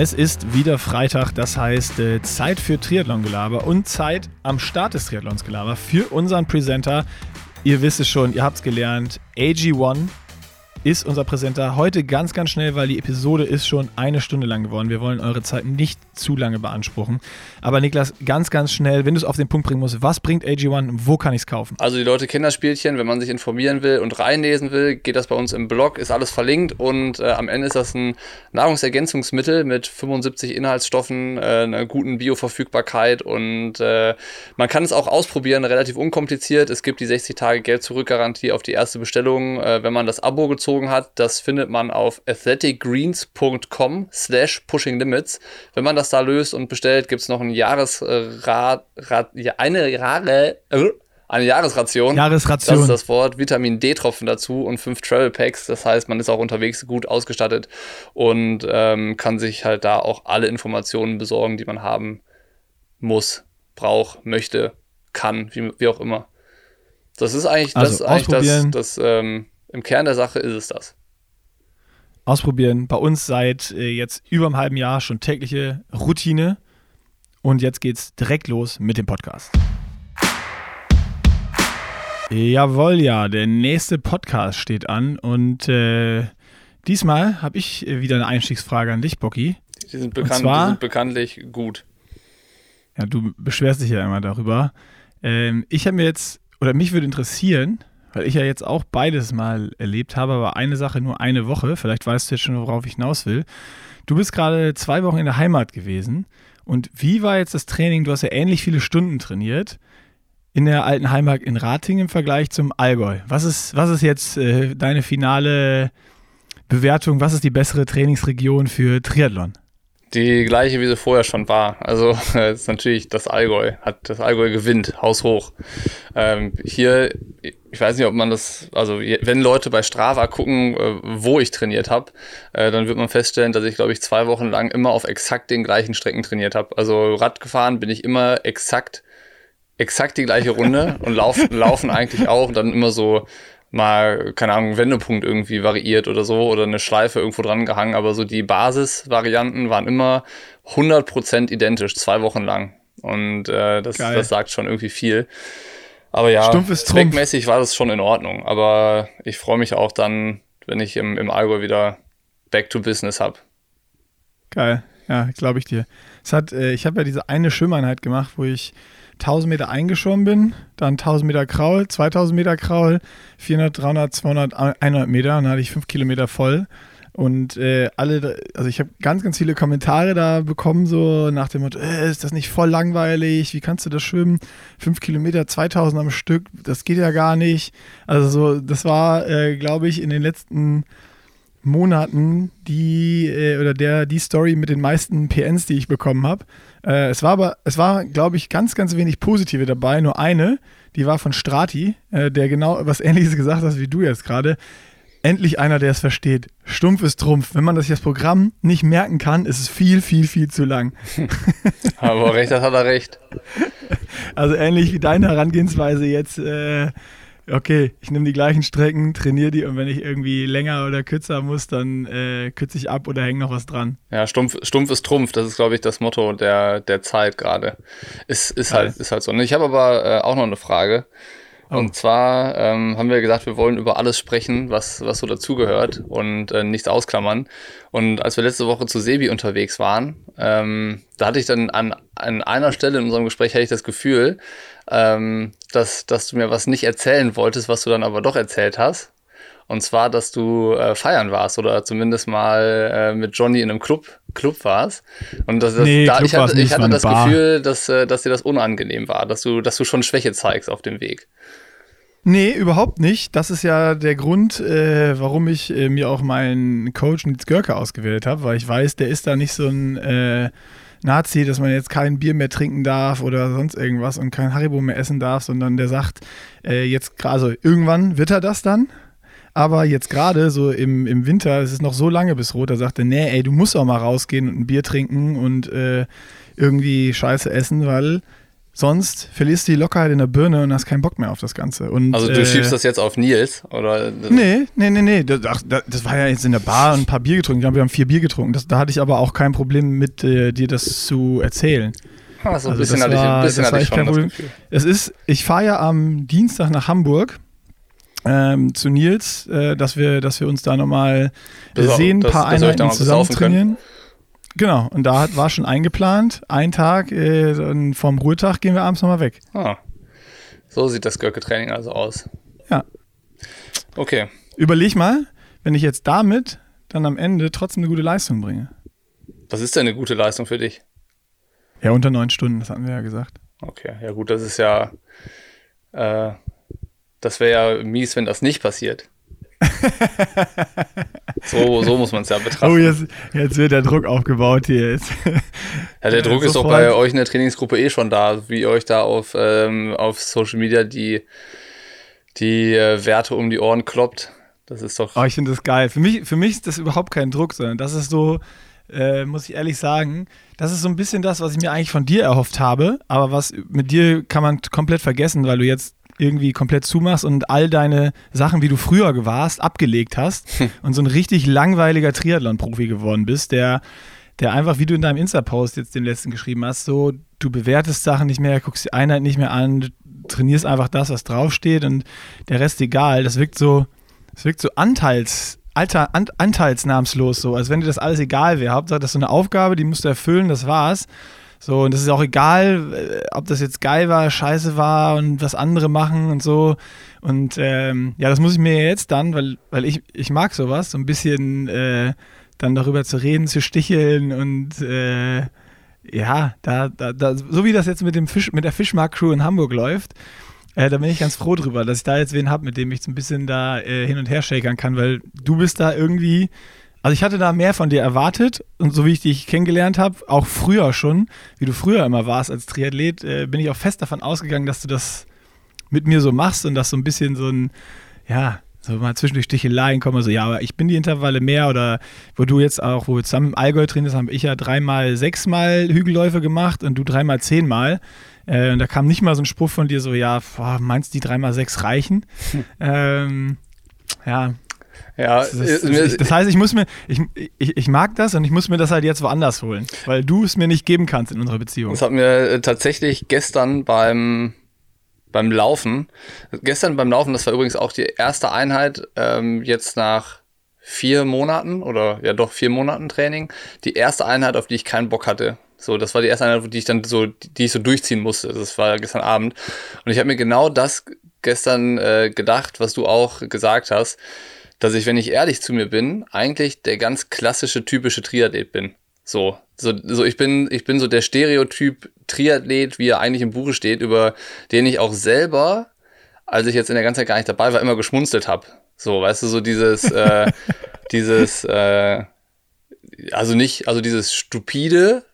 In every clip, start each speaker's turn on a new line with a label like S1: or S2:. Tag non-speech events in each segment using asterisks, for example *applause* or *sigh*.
S1: Es ist wieder Freitag, das heißt äh, Zeit für Triathlon-Gelaber und Zeit am Start des Triathlons-Gelaber für unseren Presenter. Ihr wisst es schon, ihr habt es gelernt, AG1 ist unser Präsenter. Heute ganz, ganz schnell, weil die Episode ist schon eine Stunde lang geworden. Wir wollen eure Zeit nicht zu lange beanspruchen. Aber Niklas, ganz, ganz schnell, wenn du es auf den Punkt bringen musst, was bringt AG1? Wo kann ich es kaufen?
S2: Also die Leute kennen das Spielchen. Wenn man sich informieren will und reinlesen will, geht das bei uns im Blog, ist alles verlinkt und äh, am Ende ist das ein Nahrungsergänzungsmittel mit 75 Inhaltsstoffen, äh, einer guten Bioverfügbarkeit und äh, man kann es auch ausprobieren, relativ unkompliziert. Es gibt die 60 Tage Geld-Zurück-Garantie auf die erste Bestellung, äh, wenn man das Abo gezogen gezogen hat, das findet man auf athleticgreens.com slash pushinglimits. Wenn man das da löst und bestellt, gibt es noch ein Jahresrat, ja, eine Rare, äh, eine Jahresration.
S1: Jahresration.
S2: Das ist das Wort. Vitamin D-Tropfen dazu und fünf Travel Packs. Das heißt, man ist auch unterwegs gut ausgestattet und ähm, kann sich halt da auch alle Informationen besorgen, die man haben muss, braucht, möchte, kann, wie, wie auch immer. Das ist eigentlich also das, eigentlich das, das ähm, im Kern der Sache ist es das.
S1: Ausprobieren. Bei uns seit äh, jetzt über einem halben Jahr schon tägliche Routine. Und jetzt geht's direkt los mit dem Podcast. Jawohl, ja, der nächste Podcast steht an und äh, diesmal habe ich wieder eine Einstiegsfrage an dich, Bocky.
S2: Die sind, bekannt, zwar, die sind bekanntlich gut.
S1: Ja, du beschwerst dich ja immer darüber. Ähm, ich habe mir jetzt, oder mich würde interessieren, weil ich ja jetzt auch beides mal erlebt habe, aber eine Sache nur eine Woche. Vielleicht weißt du jetzt schon, worauf ich hinaus will. Du bist gerade zwei Wochen in der Heimat gewesen. Und wie war jetzt das Training? Du hast ja ähnlich viele Stunden trainiert in der alten Heimat in Rating im Vergleich zum Allgäu. Was ist, was ist jetzt äh, deine finale Bewertung? Was ist die bessere Trainingsregion für Triathlon?
S2: Die gleiche, wie sie vorher schon war. Also *laughs* ist natürlich das Allgäu. Hat das Allgäu gewinnt, haushoch. Ähm, hier, ich weiß nicht, ob man das, also wenn Leute bei Strava gucken, äh, wo ich trainiert habe, äh, dann wird man feststellen, dass ich, glaube ich, zwei Wochen lang immer auf exakt den gleichen Strecken trainiert habe. Also Rad gefahren bin ich immer exakt, exakt die gleiche Runde *laughs* und laufen, laufen eigentlich auch. Und dann immer so mal, keine Ahnung, Wendepunkt irgendwie variiert oder so oder eine Schleife irgendwo dran gehangen, aber so die Basisvarianten waren immer 100% identisch, zwei Wochen lang. Und äh, das, das sagt schon irgendwie viel. Aber ja, zweckmäßig war das schon in Ordnung. Aber ich freue mich auch dann, wenn ich im, im Allgäu wieder Back to Business habe.
S1: Geil, ja, glaube ich dir. Es hat, äh, ich habe ja diese eine Schwimmeinheit gemacht, wo ich 1000 Meter eingeschwommen bin, dann 1000 Meter Kraul, 2000 Meter Kraul, 400, 300, 200, 100 Meter, dann hatte ich 5 Kilometer voll. Und äh, alle, also ich habe ganz, ganz viele Kommentare da bekommen, so nach dem Motto, äh, ist das nicht voll langweilig? Wie kannst du das schwimmen? 5 Kilometer, 2000 am Stück, das geht ja gar nicht. Also so, das war, äh, glaube ich, in den letzten Monaten die äh, oder der die Story mit den meisten PNs, die ich bekommen habe. Äh, es war aber, es war, glaube ich, ganz, ganz wenig positive dabei. Nur eine, die war von Strati, äh, der genau was Ähnliches gesagt hat wie du jetzt gerade. Endlich einer, der es versteht. Stumpf ist Trumpf. Wenn man das das Programm nicht merken kann, ist es viel, viel, viel zu lang. *laughs*
S2: aber recht hat er recht. *laughs*
S1: Also ähnlich wie deine Herangehensweise jetzt äh, okay, ich nehme die gleichen Strecken, trainiere die und wenn ich irgendwie länger oder kürzer muss, dann äh, kürze ich ab oder hänge noch was dran.
S2: Ja, stumpf, stumpf ist Trumpf, das ist, glaube ich, das Motto der, der Zeit gerade. Ist, ist, halt, ist halt so. Und ich habe aber äh, auch noch eine Frage. Oh. Und zwar ähm, haben wir gesagt, wir wollen über alles sprechen, was, was so dazugehört und äh, nichts ausklammern. Und als wir letzte Woche zu Sebi unterwegs waren, ähm, da hatte ich dann an, an einer Stelle in unserem Gespräch hatte ich das Gefühl, ähm, dass, dass du mir was nicht erzählen wolltest, was du dann aber doch erzählt hast. Und zwar, dass du äh, feiern warst oder zumindest mal äh, mit Johnny in einem Club, Club warst. Und das, das,
S1: nee, da,
S2: ich hatte, ich hatte das Bar. Gefühl, dass, äh, dass dir das unangenehm war, dass du, dass du schon Schwäche zeigst auf dem Weg.
S1: Nee, überhaupt nicht. Das ist ja der Grund, äh, warum ich äh, mir auch meinen Coach Nils Görke ausgewählt habe, weil ich weiß, der ist da nicht so ein äh, Nazi, dass man jetzt kein Bier mehr trinken darf oder sonst irgendwas und kein Haribo mehr essen darf, sondern der sagt, äh, jetzt also irgendwann wird er das dann. Aber jetzt gerade so im, im Winter, es ist noch so lange bis rot, da sagt er, nee, ey, du musst auch mal rausgehen und ein Bier trinken und äh, irgendwie Scheiße essen, weil Sonst verlierst du die Lockerheit in der Birne und hast keinen Bock mehr auf das Ganze. Und,
S2: also du äh, schiebst das jetzt auf Nils? Oder?
S1: Nee, nee, nee, nee. Das, ach, das war ja jetzt in der Bar und ein paar Bier getrunken. Ich glaube, wir haben vier Bier getrunken. Das, da hatte ich aber auch kein Problem mit, äh, dir das zu erzählen.
S2: Ah, so ein also bisschen hatte ich, ein bisschen hatte ich schon das Gefühl.
S1: Es ist, ich fahre ja am Dienstag nach Hamburg ähm, zu Nils, äh, dass, wir, dass wir uns da nochmal sehen, ein paar Einheiten zusammen trainieren. Genau, und da hat, war schon eingeplant, ein Tag, äh, vom Ruhetag gehen wir abends nochmal weg.
S2: Ah. So sieht das Görke-Training also aus.
S1: Ja.
S2: Okay.
S1: Überleg mal, wenn ich jetzt damit dann am Ende trotzdem eine gute Leistung bringe.
S2: Was ist denn eine gute Leistung für dich?
S1: Ja, unter neun Stunden, das hatten wir ja gesagt.
S2: Okay, ja gut, das ist ja, äh, das wäre ja mies, wenn das nicht passiert. so, so muss man es ja betrachten.
S1: Oh, jetzt, jetzt, wird der Druck aufgebaut hier. Jetzt.
S2: Ja, der *laughs* Druck ist doch bei euch in der Trainingsgruppe eh schon da, wie ihr euch da auf, ähm, auf Social Media die, die äh, Werte um die Ohren kloppt. Das ist doch.
S1: Oh, ich finde das geil. Für mich, für mich ist das überhaupt kein Druck, sondern das ist so, äh, muss ich ehrlich sagen, das ist so ein bisschen das, was ich mir eigentlich von dir erhofft habe, aber was mit dir kann man komplett vergessen, weil du jetzt irgendwie komplett zumachst und all deine Sachen, wie du früher warst, abgelegt hast und so ein richtig langweiliger Triathlon-Profi geworden bist, der, der einfach, wie du in deinem Insta-Post jetzt den letzten geschrieben hast, so, du bewertest Sachen nicht mehr, guckst die Einheit nicht mehr an, trainierst einfach das, was draufsteht und der Rest egal. Das wirkt so, das wirkt so anteils, alter, an, anteilsnahmslos so, als wenn dir das alles egal wäre. Hauptsache, das ist so eine Aufgabe, die musst du erfüllen, das war's. So, und das ist auch egal, äh, ob das jetzt geil war, scheiße war und was andere machen und so. Und ähm, ja, das muss ich mir jetzt dann, weil, weil ich, ich mag sowas, so ein bisschen äh, dann darüber zu reden, zu sticheln und äh, ja, da, da, da, so wie das jetzt mit dem Fisch, mit der Fischmarkt-Crew in Hamburg läuft, äh, da bin ich ganz froh drüber, dass ich da jetzt wen habe, mit dem ich so ein bisschen da äh, hin und her shakern kann, weil du bist da irgendwie also ich hatte da mehr von dir erwartet und so wie ich dich kennengelernt habe, auch früher schon, wie du früher immer warst als Triathlet, äh, bin ich auch fest davon ausgegangen, dass du das mit mir so machst und dass so ein bisschen so ein, ja, so mal zwischendurch Sticheleien kommen, so, ja, aber ich bin die Intervalle mehr oder wo du jetzt auch, wo wir zusammen im Allgäu trainierst, haben ich ja dreimal sechsmal Hügelläufe gemacht und du dreimal zehnmal. Äh, und da kam nicht mal so ein Spruch von dir so, ja, boah, meinst du, die dreimal sechs reichen? Hm. Ähm, ja,
S2: ja,
S1: das, das, das, das, heißt, ich muss mir, ich, ich, ich mag das und ich muss mir das halt jetzt woanders holen, weil du es mir nicht geben kannst in unserer Beziehung.
S2: Das hat mir äh, tatsächlich gestern beim, beim Laufen, gestern beim Laufen, das war übrigens auch die erste Einheit, ähm, jetzt nach vier Monaten oder ja doch vier Monaten Training, die erste Einheit, auf die ich keinen Bock hatte. So, das war die erste Einheit, die ich dann so, die ich so durchziehen musste. Das war gestern Abend. Und ich habe mir genau das gestern äh, gedacht, was du auch gesagt hast dass ich, wenn ich ehrlich zu mir bin, eigentlich der ganz klassische, typische Triathlet bin. So, so, so ich bin, ich bin so der Stereotyp Triathlet, wie er eigentlich im Buche steht, über den ich auch selber, als ich jetzt in der ganzen Zeit gar nicht dabei war, immer geschmunzelt habe. So, weißt du, so dieses, äh, *laughs* dieses, äh, also nicht, also dieses stupide,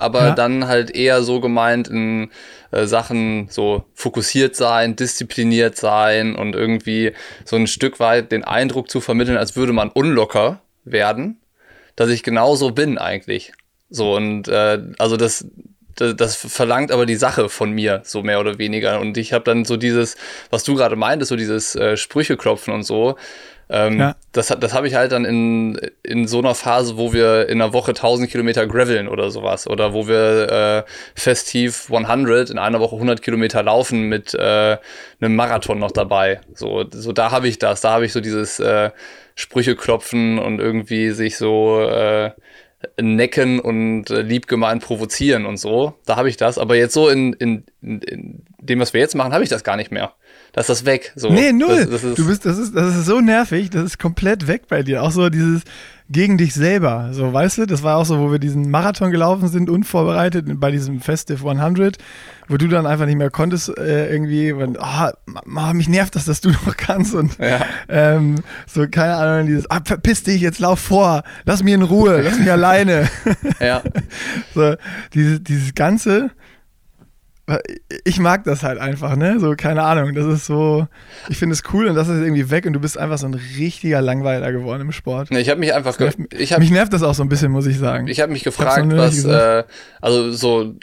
S2: aber ja. dann halt eher so gemeint in äh, Sachen so fokussiert sein, diszipliniert sein und irgendwie so ein Stück weit den Eindruck zu vermitteln, als würde man unlocker werden, dass ich genauso bin eigentlich. So und äh, also das, das, das verlangt aber die Sache von mir, so mehr oder weniger. Und ich habe dann so dieses, was du gerade meintest, so dieses äh, Sprüche klopfen und so, ähm, ja. Das, das habe ich halt dann in, in so einer Phase, wo wir in einer Woche 1000 Kilometer graveln oder sowas. Oder wo wir äh, festiv 100 in einer Woche 100 Kilometer laufen mit äh, einem Marathon noch dabei. So, so da habe ich das. Da habe ich so dieses äh, Sprüche klopfen und irgendwie sich so äh, necken und äh, lieb gemeint provozieren und so. Da habe ich das. Aber jetzt so in, in, in dem, was wir jetzt machen, habe ich das gar nicht mehr da ist das weg. So.
S1: Nee, null. Das, das du bist, das ist, das ist so nervig, das ist komplett weg bei dir. Auch so dieses gegen dich selber. So, weißt du, das war auch so, wo wir diesen Marathon gelaufen sind, unvorbereitet bei diesem Festive 100, wo du dann einfach nicht mehr konntest, äh, irgendwie, weil, oh, mich nervt das, dass du *laughs* noch kannst und ja. ähm, so, keine Ahnung, dieses, ah, verpiss dich, jetzt lauf vor, lass mich in Ruhe, lass mich alleine.
S2: Ja. *laughs*
S1: so, dieses, dieses ganze, ich mag das halt einfach, ne? So, keine Ahnung. Das ist so, ich finde es cool und das ist irgendwie weg und du bist einfach so ein richtiger Langweiler geworden im Sport.
S2: Ich habe mich einfach.
S1: Nervt, ich hab, mich nervt das auch so ein bisschen, muss ich sagen.
S2: Ich habe mich gefragt, was, äh, also so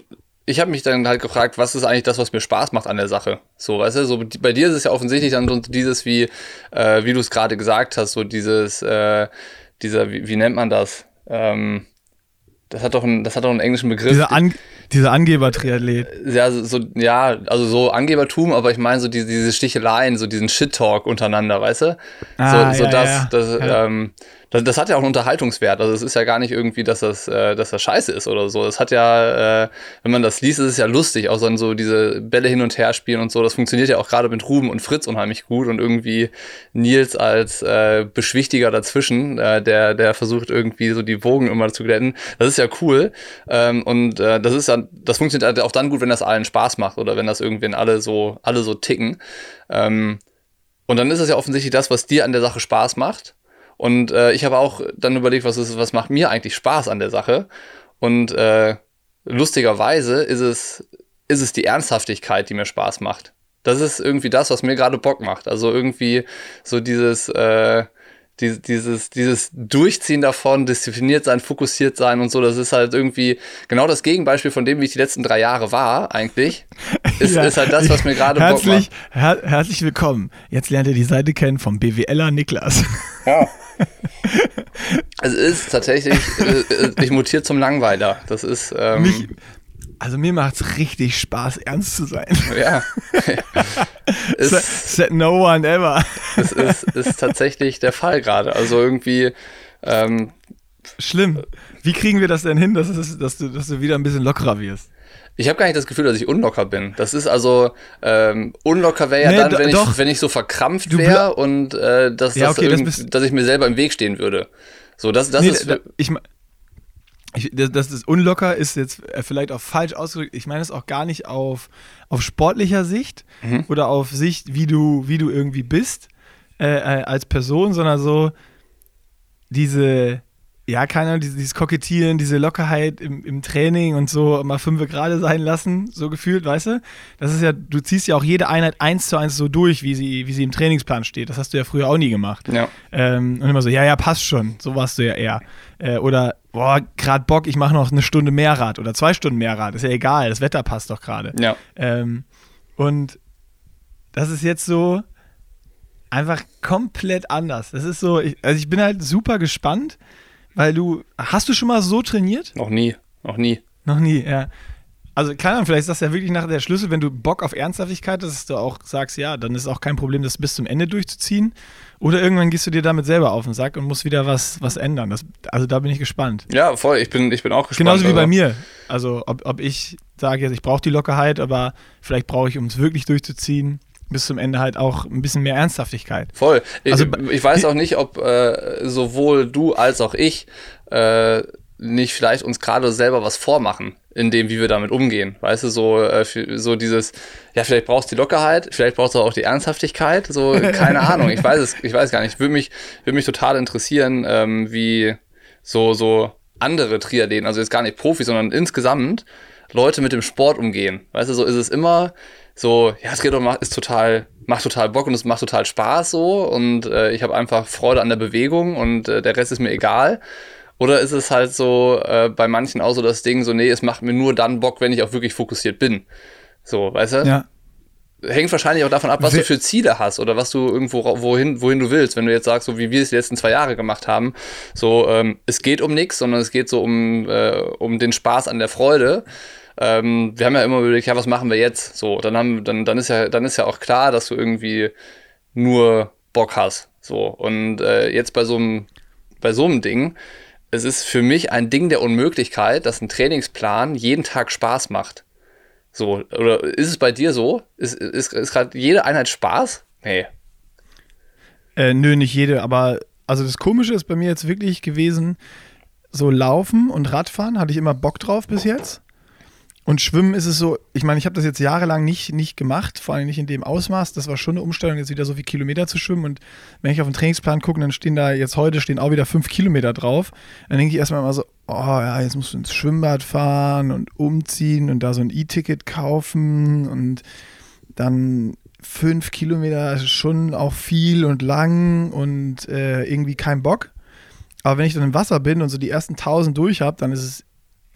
S2: ich habe mich dann halt gefragt, was ist eigentlich das, was mir Spaß macht an der Sache? So, weißt du, so bei dir ist es ja offensichtlich dann so dieses, wie, äh, wie du es gerade gesagt hast, so dieses, äh, dieser, wie, wie nennt man das? Ähm, das hat doch einen, das hat doch einen englischen Begriff.
S1: Dieser, An dieser Angeber-Triathlet.
S2: Ja, so, ja, also so Angebertum, aber ich meine so diese, diese Sticheleien, so diesen Shit-Talk untereinander, weißt du? Ah, so, so ja, das, ja. das, ja. Ähm, das, das, hat ja auch einen Unterhaltungswert. Also es ist ja gar nicht irgendwie, dass das, äh, dass das scheiße ist oder so. Es hat ja, äh, wenn man das liest, ist es ja lustig, auch so, so diese Bälle hin und her spielen und so. Das funktioniert ja auch gerade mit Ruben und Fritz unheimlich gut und irgendwie Nils als äh, Beschwichtiger dazwischen, äh, der, der versucht irgendwie so die Wogen immer zu glätten. Das ist ja cool. Ähm, und äh, das ist ja, das funktioniert auch dann gut, wenn das allen Spaß macht oder wenn das irgendwie alle so, alle so ticken. Ähm, und dann ist es ja offensichtlich das, was dir an der Sache Spaß macht. Und äh, ich habe auch dann überlegt, was ist, was macht mir eigentlich Spaß an der Sache? Und äh, lustigerweise ist es, ist es die Ernsthaftigkeit, die mir Spaß macht. Das ist irgendwie das, was mir gerade Bock macht. Also irgendwie so dieses, äh, die, dieses, dieses Durchziehen davon, diszipliniert sein, fokussiert sein und so, das ist halt irgendwie genau das Gegenbeispiel von dem, wie ich die letzten drei Jahre war, eigentlich. Ist, *laughs* ja. ist halt das, was mir gerade
S1: herzlich, her herzlich willkommen. Jetzt lernt ihr die Seite kennen vom BWLer Niklas. Ja. *laughs* *laughs*
S2: es ist tatsächlich, äh, äh, ich mutiere zum Langweiler. Das ist. Ähm, Mich,
S1: also mir macht es richtig Spaß, ernst zu sein.
S2: Ja. *laughs*
S1: Said no one ever. *laughs*
S2: Das ist, ist tatsächlich der Fall gerade. Also irgendwie. Ähm,
S1: Schlimm. Wie kriegen wir das denn hin, dass, es, dass, du, dass du wieder ein bisschen lockerer wirst?
S2: Ich habe gar nicht das Gefühl, dass ich unlocker bin. Das ist also ähm, unlocker wäre ja nee, dann, wenn ich, wenn ich so verkrampft wäre und äh, dass, ja, okay, das dass ich mir selber im Weg stehen würde. So, das, das nee, ist.
S1: Da, ich, ich, das, das ist unlocker ist jetzt äh, vielleicht auch falsch ausgedrückt. Ich meine es auch gar nicht auf, auf sportlicher Sicht mhm. oder auf Sicht, wie du, wie du irgendwie bist äh, äh, als Person, sondern so diese, ja, keiner, dieses, dieses Kokettieren, diese Lockerheit im, im Training und so mal fünf gerade sein lassen, so gefühlt, weißt du? Das ist ja, du ziehst ja auch jede Einheit eins zu eins so durch, wie sie, wie sie im Trainingsplan steht. Das hast du ja früher auch nie gemacht.
S2: Ja.
S1: Ähm, und immer so, ja, ja, passt schon. So warst du ja eher. Äh, oder, boah, gerade Bock, ich mache noch eine Stunde mehr Rad oder zwei Stunden mehr Rad. Ist ja egal, das Wetter passt doch gerade.
S2: Ja.
S1: Ähm, und das ist jetzt so einfach komplett anders. Das ist so, ich, also ich bin halt super gespannt weil du, hast du schon mal so trainiert?
S2: Noch nie, noch nie.
S1: Noch nie, ja. Also, keine Ahnung, vielleicht ist das ja wirklich nachher der Schlüssel, wenn du Bock auf Ernsthaftigkeit hast, dass du auch sagst, ja, dann ist auch kein Problem, das bis zum Ende durchzuziehen. Oder irgendwann gehst du dir damit selber auf den Sack und musst wieder was, was ändern. Das, also, da bin ich gespannt.
S2: Ja, voll. Ich bin, ich bin auch gespannt.
S1: Genauso wie also. bei mir. Also, ob, ob ich sage jetzt, ich brauche die Lockerheit, aber vielleicht brauche ich, um es wirklich durchzuziehen, bis zum Ende halt auch ein bisschen mehr Ernsthaftigkeit.
S2: Voll. Also, ich, ich weiß auch nicht, ob äh, sowohl du als auch ich äh, nicht vielleicht uns gerade selber was vormachen, in dem, wie wir damit umgehen. Weißt du, so, äh, so dieses, ja, vielleicht brauchst du die Lockerheit, vielleicht brauchst du auch die Ernsthaftigkeit, so, *laughs* keine Ahnung, ich weiß es, ich weiß gar nicht. Würde mich, würde mich total interessieren, ähm, wie so, so andere Triathleten, also jetzt gar nicht Profis, sondern insgesamt Leute mit dem Sport umgehen. Weißt du, so ist es immer, so, ja, es geht doch, ist total, macht total Bock und es macht total Spaß so und äh, ich habe einfach Freude an der Bewegung und äh, der Rest ist mir egal. Oder ist es halt so äh, bei manchen auch so das Ding, so, nee, es macht mir nur dann Bock, wenn ich auch wirklich fokussiert bin. So, weißt du?
S1: Ja.
S2: Hängt wahrscheinlich auch davon ab, was We du für Ziele hast oder was du irgendwo, wohin, wohin du willst. Wenn du jetzt sagst, so wie wir es die letzten zwei Jahre gemacht haben, so, ähm, es geht um nichts, sondern es geht so um, äh, um den Spaß an der Freude ähm, wir haben ja immer überlegt, ja, was machen wir jetzt? So, dann haben, dann, dann ist ja, dann ist ja auch klar, dass du irgendwie nur Bock hast. So. Und äh, jetzt bei so einem, bei so einem Ding, es ist für mich ein Ding der Unmöglichkeit, dass ein Trainingsplan jeden Tag Spaß macht. So, oder ist es bei dir so? Ist, ist, ist gerade jede Einheit Spaß? Nee.
S1: Äh, nö, nicht jede, aber also das Komische ist bei mir jetzt wirklich gewesen, so Laufen und Radfahren hatte ich immer Bock drauf bis jetzt. Und Schwimmen ist es so, ich meine, ich habe das jetzt jahrelang nicht, nicht gemacht, vor allem nicht in dem Ausmaß. Das war schon eine Umstellung, jetzt wieder so viele Kilometer zu schwimmen. Und wenn ich auf den Trainingsplan gucke, dann stehen da jetzt heute stehen auch wieder fünf Kilometer drauf. Dann denke ich erstmal immer so, oh ja, jetzt musst du ins Schwimmbad fahren und umziehen und da so ein E-Ticket kaufen und dann fünf Kilometer ist schon auch viel und lang und äh, irgendwie kein Bock. Aber wenn ich dann im Wasser bin und so die ersten tausend durch habe, dann ist es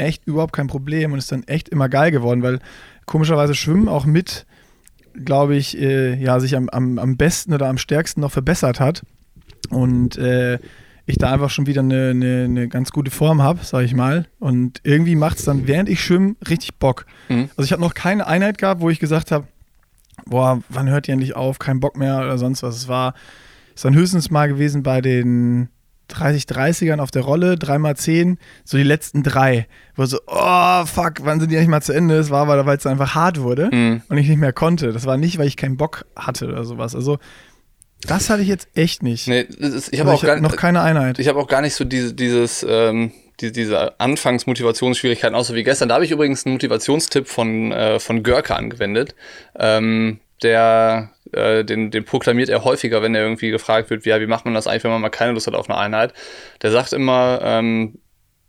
S1: echt überhaupt kein Problem und ist dann echt immer geil geworden, weil komischerweise Schwimmen auch mit, glaube ich, äh, ja, sich am, am, am besten oder am stärksten noch verbessert hat. Und äh, ich da einfach schon wieder eine, eine, eine ganz gute Form habe, sage ich mal. Und irgendwie macht es dann, während ich schwimme, richtig Bock. Mhm. Also ich habe noch keine Einheit gehabt, wo ich gesagt habe, boah, wann hört ihr endlich auf? Kein Bock mehr oder sonst was. Es war, ist dann höchstens mal gewesen bei den 30-30ern auf der Rolle, 3x10, so die letzten drei, wo so, oh fuck, wann sind die eigentlich mal zu Ende? Es war aber, weil es einfach hart wurde mhm. und ich nicht mehr konnte. Das war nicht, weil ich keinen Bock hatte oder sowas. Also das hatte ich jetzt echt nicht.
S2: Nee, ist, ich habe also auch gar,
S1: noch keine Einheit.
S2: Ich habe auch gar nicht so diese, dieses, ähm, die, diese Anfangsmotivationsschwierigkeiten, außer wie gestern. Da habe ich übrigens einen Motivationstipp von, äh, von Görke angewendet. Ähm, der, äh, den, den proklamiert er häufiger, wenn er irgendwie gefragt wird, wie, wie macht man das eigentlich, wenn man mal keine Lust hat auf eine Einheit. Der sagt immer, ähm,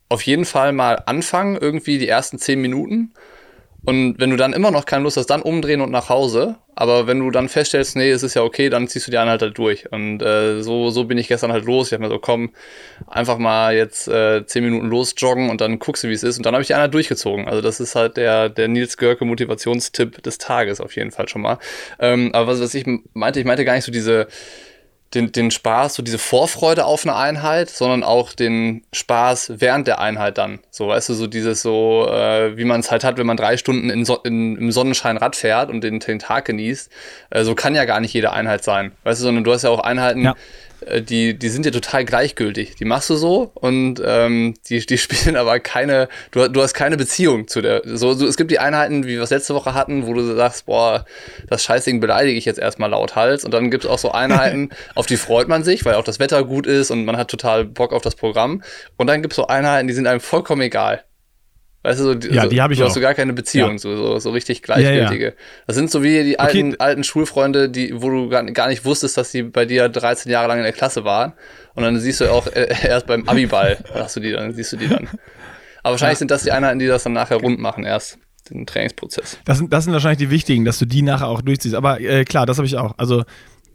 S2: auf jeden Fall mal anfangen, irgendwie die ersten zehn Minuten und wenn du dann immer noch keine Lust hast, dann umdrehen und nach Hause. Aber wenn du dann feststellst, nee, es ist ja okay, dann ziehst du die Einheit halt durch. Und äh, so, so bin ich gestern halt los. Ich habe mir so, komm, einfach mal jetzt äh, zehn Minuten losjoggen und dann guckst du, wie es ist. Und dann habe ich die Einheit durchgezogen. Also das ist halt der, der Nils Görke Motivationstipp des Tages auf jeden Fall schon mal. Ähm, aber was, was ich meinte, ich meinte gar nicht so diese den, den Spaß, so diese Vorfreude auf eine Einheit, sondern auch den Spaß während der Einheit dann. So, weißt du, so dieses so, äh, wie man es halt hat, wenn man drei Stunden in so in, im Sonnenschein Rad fährt und den, den Tag genießt. Äh, so kann ja gar nicht jede Einheit sein. Weißt du, sondern du hast ja auch Einheiten, ja. Äh, die, die sind ja total gleichgültig. Die machst du so und ähm, die, die *laughs* spielen aber keine, du, du hast keine Beziehung zu der. So, so, es gibt die Einheiten, wie wir es letzte Woche hatten, wo du sagst, boah, das Scheißding beleidige ich jetzt erstmal laut Hals. Und dann gibt es auch so Einheiten, *laughs* auf die freut man sich, weil auch das Wetter gut ist und man hat total Bock auf das Programm. Und dann gibt es so Einheiten, die sind einem vollkommen egal. Weißt du, so,
S1: ja, die habe ich
S2: du
S1: auch.
S2: hast so gar keine Beziehung, ja. so, so, so richtig gleichgültige. Ja. Das sind so wie die alten, okay. alten Schulfreunde, die, wo du gar, gar nicht wusstest, dass die bei dir 13 Jahre lang in der Klasse waren. Und dann siehst du auch äh, *laughs* erst beim Abiball, hast du die dann, siehst du die dann. Aber wahrscheinlich sind das die Einheiten, die das dann nachher rund machen erst den Trainingsprozess.
S1: Das sind, das sind wahrscheinlich die wichtigen, dass du die nachher auch durchziehst. Aber äh, klar, das habe ich auch. Also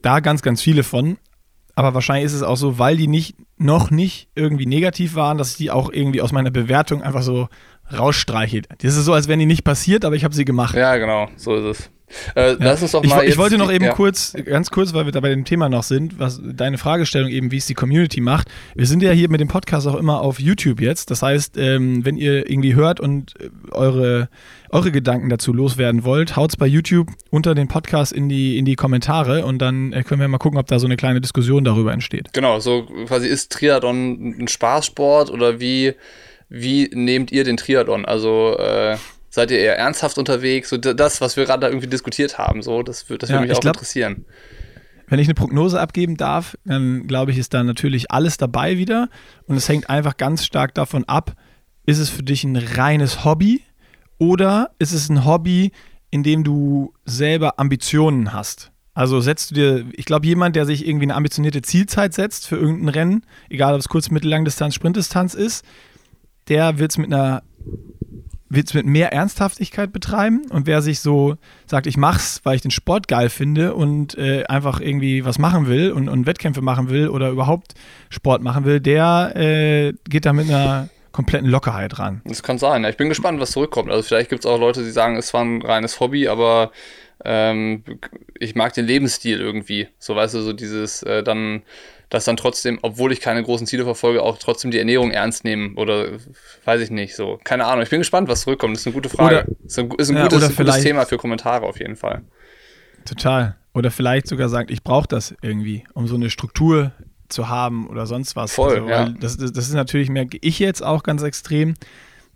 S1: da ganz, ganz viele von. Aber wahrscheinlich ist es auch so, weil die nicht, noch nicht irgendwie negativ waren, dass ich die auch irgendwie aus meiner Bewertung einfach so rausstreichelt. Das ist so, als wären die nicht passiert, aber ich habe sie gemacht.
S2: Ja, genau, so ist es. Äh, ja. Lass uns doch
S1: mal
S2: ich,
S1: ich wollte noch eben ja. kurz, ganz kurz, weil wir da bei dem Thema noch sind, was deine Fragestellung eben, wie es die Community macht. Wir sind ja hier mit dem Podcast auch immer auf YouTube jetzt. Das heißt, ähm, wenn ihr irgendwie hört und äh, eure, eure Gedanken dazu loswerden wollt, haut's bei YouTube unter den Podcast in die, in die Kommentare und dann äh, können wir mal gucken, ob da so eine kleine Diskussion darüber entsteht.
S2: Genau, so quasi ist Triathlon ein Spaßsport oder wie wie nehmt ihr den Triathlon? Also äh, seid ihr eher ernsthaft unterwegs? So das, was wir gerade da irgendwie diskutiert haben, so das, das würde mich auch glaub, interessieren.
S1: Wenn ich eine Prognose abgeben darf, dann glaube ich, ist da natürlich alles dabei wieder. Und es hängt einfach ganz stark davon ab, ist es für dich ein reines Hobby oder ist es ein Hobby, in dem du selber Ambitionen hast? Also setzt du dir, ich glaube, jemand, der sich irgendwie eine ambitionierte Zielzeit setzt für irgendein Rennen, egal ob es Kurz-, Mittel-, Sprintdistanz ist, der wird es mit einer wird es mit mehr Ernsthaftigkeit betreiben und wer sich so sagt, ich mach's, weil ich den Sport geil finde und äh, einfach irgendwie was machen will und, und, Wettkämpfe machen will oder überhaupt Sport machen will, der äh, geht da mit einer kompletten Lockerheit ran.
S2: Das kann sein. Ich bin gespannt, was zurückkommt. Also vielleicht gibt es auch Leute, die sagen, es war ein reines Hobby, aber ähm, ich mag den Lebensstil irgendwie. So weißt du, so dieses äh, dann dass dann trotzdem, obwohl ich keine großen Ziele verfolge, auch trotzdem die Ernährung ernst nehmen oder weiß ich nicht so. Keine Ahnung. Ich bin gespannt, was zurückkommt. Das ist eine gute Frage. Oder, ist ein, ist ein, ja, gutes, ein gutes Thema für Kommentare auf jeden Fall.
S1: Total. Oder vielleicht sogar sagt, ich brauche das irgendwie, um so eine Struktur zu haben oder sonst was.
S2: Voll,
S1: also,
S2: ja.
S1: Das, das, ist natürlich, merke ich jetzt auch ganz extrem,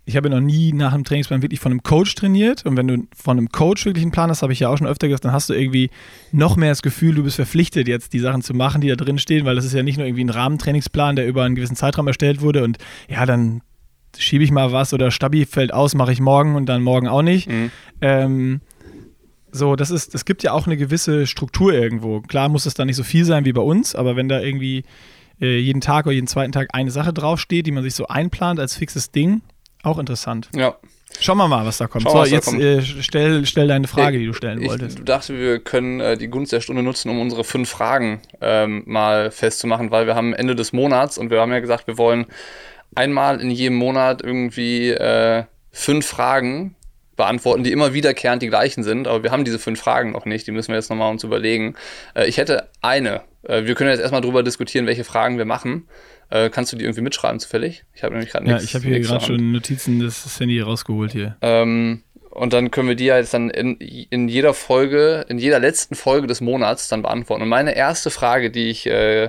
S1: ich habe noch nie nach einem Trainingsplan wirklich von einem Coach trainiert. Und wenn du von einem Coach wirklich einen Plan hast, habe ich ja auch schon öfter gesagt, dann hast du irgendwie noch mehr das Gefühl, du bist verpflichtet, jetzt die Sachen zu machen, die da drin stehen, weil das ist ja nicht nur irgendwie ein Rahmentrainingsplan, der über einen gewissen Zeitraum erstellt wurde und ja, dann schiebe ich mal was oder Stabi fällt aus, mache ich morgen und dann morgen auch nicht. Mhm. Ähm, so, das ist, es gibt ja auch eine gewisse Struktur irgendwo. Klar muss es da nicht so viel sein wie bei uns, aber wenn da irgendwie äh, jeden Tag oder jeden zweiten Tag eine Sache draufsteht, die man sich so einplant als fixes Ding, auch interessant.
S2: Ja.
S1: Schauen wir mal, was da kommt. Schau, so, jetzt äh, stell, stell deine Frage, die du stellen
S2: ich,
S1: wolltest.
S2: Ich dachte, wir können äh, die Gunst der Stunde nutzen, um unsere fünf Fragen ähm, mal festzumachen, weil wir haben Ende des Monats und wir haben ja gesagt, wir wollen einmal in jedem Monat irgendwie äh, fünf Fragen beantworten, die immer wiederkehrend die gleichen sind, aber wir haben diese fünf Fragen noch nicht, die müssen wir jetzt nochmal uns überlegen. Äh, ich hätte eine. Äh, wir können jetzt erstmal drüber diskutieren, welche Fragen wir machen. Äh, kannst du die irgendwie mitschreiben zufällig? Ich habe nämlich gerade
S1: nichts. Ja, ich habe hier gerade schon Notizen des Handy rausgeholt hier.
S2: Ähm, und dann können wir die ja jetzt dann in, in jeder Folge, in jeder letzten Folge des Monats dann beantworten. Und meine erste Frage, die ich äh,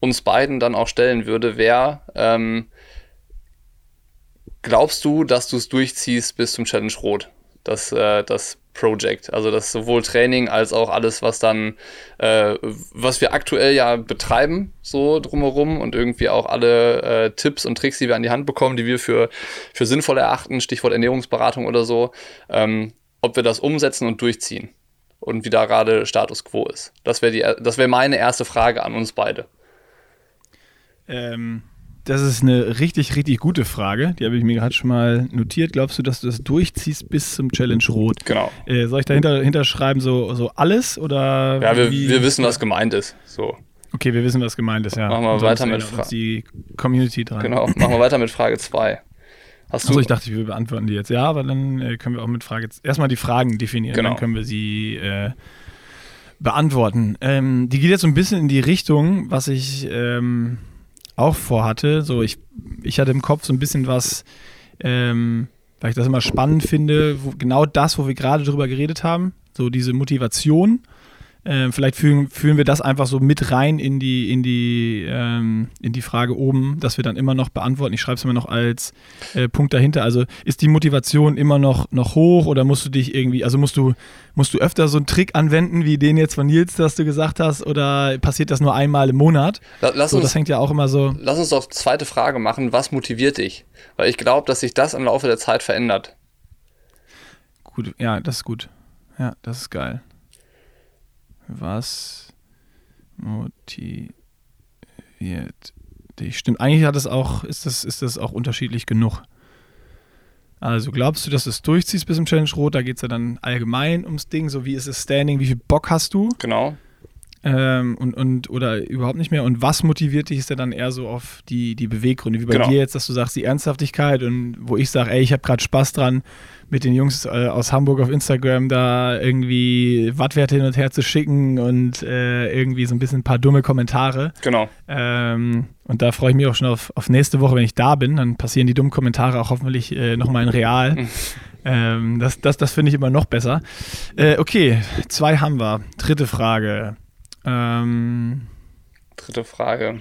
S2: uns beiden dann auch stellen würde, wäre, ähm, glaubst du, dass du es durchziehst bis zum Challenge Rot? Das, äh, das Project. Also das sowohl Training als auch alles, was dann, äh, was wir aktuell ja betreiben, so drumherum und irgendwie auch alle äh, Tipps und Tricks, die wir an die Hand bekommen, die wir für, für sinnvoll erachten, Stichwort Ernährungsberatung oder so, ähm, ob wir das umsetzen und durchziehen und wie da gerade Status quo ist. Das wäre das wäre meine erste Frage an uns beide.
S1: Ähm, das ist eine richtig, richtig gute Frage. Die habe ich mir gerade schon mal notiert. Glaubst du, dass du das durchziehst bis zum Challenge Rot?
S2: Genau.
S1: Äh, soll ich dahinter hinterschreiben, so, so alles? Oder
S2: ja, wir, wir wissen, was gemeint ist. So.
S1: Okay, wir wissen, was gemeint ist, ja.
S2: Machen wir weiter mit
S1: Frage. die Community dran.
S2: Genau, machen wir weiter mit Frage 2.
S1: Achso, ich dachte, wir beantworten die jetzt. Ja, aber dann äh, können wir auch mit Frage erstmal die Fragen definieren,
S2: genau.
S1: dann können wir sie äh, beantworten. Ähm, die geht jetzt so ein bisschen in die Richtung, was ich ähm, auch vorhatte. So, ich, ich hatte im Kopf so ein bisschen was, ähm, weil ich das immer spannend finde, wo, genau das, wo wir gerade drüber geredet haben, so diese Motivation äh, vielleicht führen, führen wir das einfach so mit rein in die, in die, ähm, in die Frage oben, dass wir dann immer noch beantworten. Ich schreibe es immer noch als äh, Punkt dahinter. Also ist die Motivation immer noch, noch hoch oder musst du dich irgendwie, also musst du, musst du öfter so einen Trick anwenden, wie den jetzt von Nils, das du gesagt hast, oder passiert das nur einmal im Monat?
S2: Lass
S1: so,
S2: uns,
S1: das hängt ja auch immer so.
S2: Lass uns doch zweite Frage machen. Was motiviert dich? Weil ich glaube, dass sich das im Laufe der Zeit verändert.
S1: Gut, ja, das ist gut. Ja, das ist geil was motiviert dich? Stimmt, eigentlich hat es auch, ist das, ist das auch unterschiedlich genug. Also glaubst du, dass du es durchziehst bis zum Challenge Rot? Da geht es ja dann allgemein ums Ding, so wie ist es Standing, wie viel Bock hast du?
S2: Genau.
S1: Ähm, und, und, oder überhaupt nicht mehr. Und was motiviert dich, ist ja dann eher so auf die, die Beweggründe, wie bei genau. dir jetzt, dass du sagst, die Ernsthaftigkeit und wo ich sage, ey, ich habe gerade Spaß dran, mit den Jungs äh, aus Hamburg auf Instagram da irgendwie Wattwerte hin und her zu schicken und äh, irgendwie so ein bisschen ein paar dumme Kommentare.
S2: Genau.
S1: Ähm, und da freue ich mich auch schon auf, auf nächste Woche, wenn ich da bin. Dann passieren die dummen Kommentare auch hoffentlich äh, nochmal in real. ähm, das das, das finde ich immer noch besser. Äh, okay, zwei haben wir. Dritte Frage. Ähm,
S2: Dritte Frage.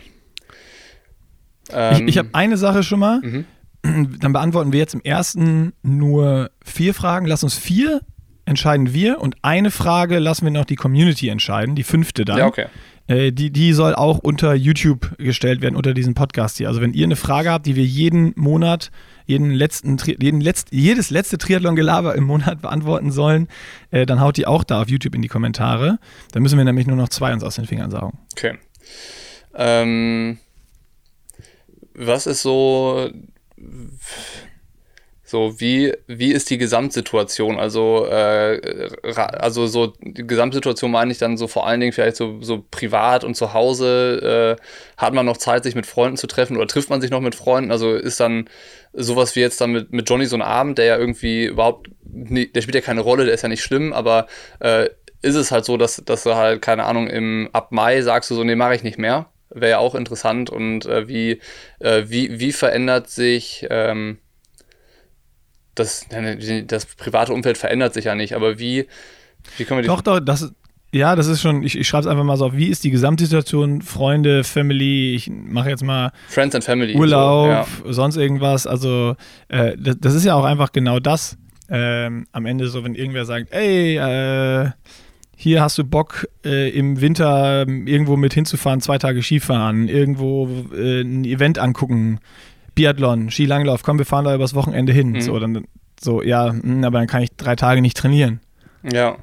S1: Ähm, ich ich habe eine Sache schon mal. Mhm. *clears throat* Dann beantworten wir jetzt im ersten nur vier Fragen. Lass uns vier entscheiden wir und eine Frage lassen wir noch die Community entscheiden, die fünfte dann.
S2: Ja, okay.
S1: Äh, die, die soll auch unter YouTube gestellt werden, unter diesem Podcast hier. Also wenn ihr eine Frage habt, die wir jeden Monat, jeden letzten, jeden letzt, jedes letzte Triathlon-Gelaber im Monat beantworten sollen, äh, dann haut die auch da auf YouTube in die Kommentare. Dann müssen wir nämlich nur noch zwei uns aus den Fingern saugen.
S2: Okay. Ähm, was ist so so, wie, wie ist die Gesamtsituation? Also, äh, also so die Gesamtsituation meine ich dann so vor allen Dingen vielleicht so, so privat und zu Hause. Äh, hat man noch Zeit, sich mit Freunden zu treffen oder trifft man sich noch mit Freunden? Also ist dann sowas wie jetzt dann mit, mit Johnny so ein Abend, der ja irgendwie überhaupt, nie, der spielt ja keine Rolle, der ist ja nicht schlimm, aber äh, ist es halt so, dass, dass du halt, keine Ahnung, im, ab Mai sagst du so, nee, mache ich nicht mehr. Wäre ja auch interessant und äh, wie, äh, wie, wie verändert sich ähm, das, das private Umfeld verändert sich ja nicht, aber wie, wie können wir die.
S1: Doch, doch, das, ja, das ist schon, ich, ich schreibe es einfach mal so auf, wie ist die Gesamtsituation, Freunde, Family, ich mache jetzt mal
S2: Friends and Family.
S1: Urlaub, so, ja. sonst irgendwas. Also, äh, das, das, ist ja auch einfach genau das. Ähm, am Ende so, wenn irgendwer sagt, ey, äh, hier hast du Bock, äh, im Winter irgendwo mit hinzufahren, zwei Tage Skifahren, irgendwo äh, ein Event angucken, Biathlon, Skilanglauf, komm, wir fahren da übers Wochenende hin. Mhm. So, dann, so, ja, mh, hm, aber dann kann ich drei Tage nicht trainieren.
S2: Ja.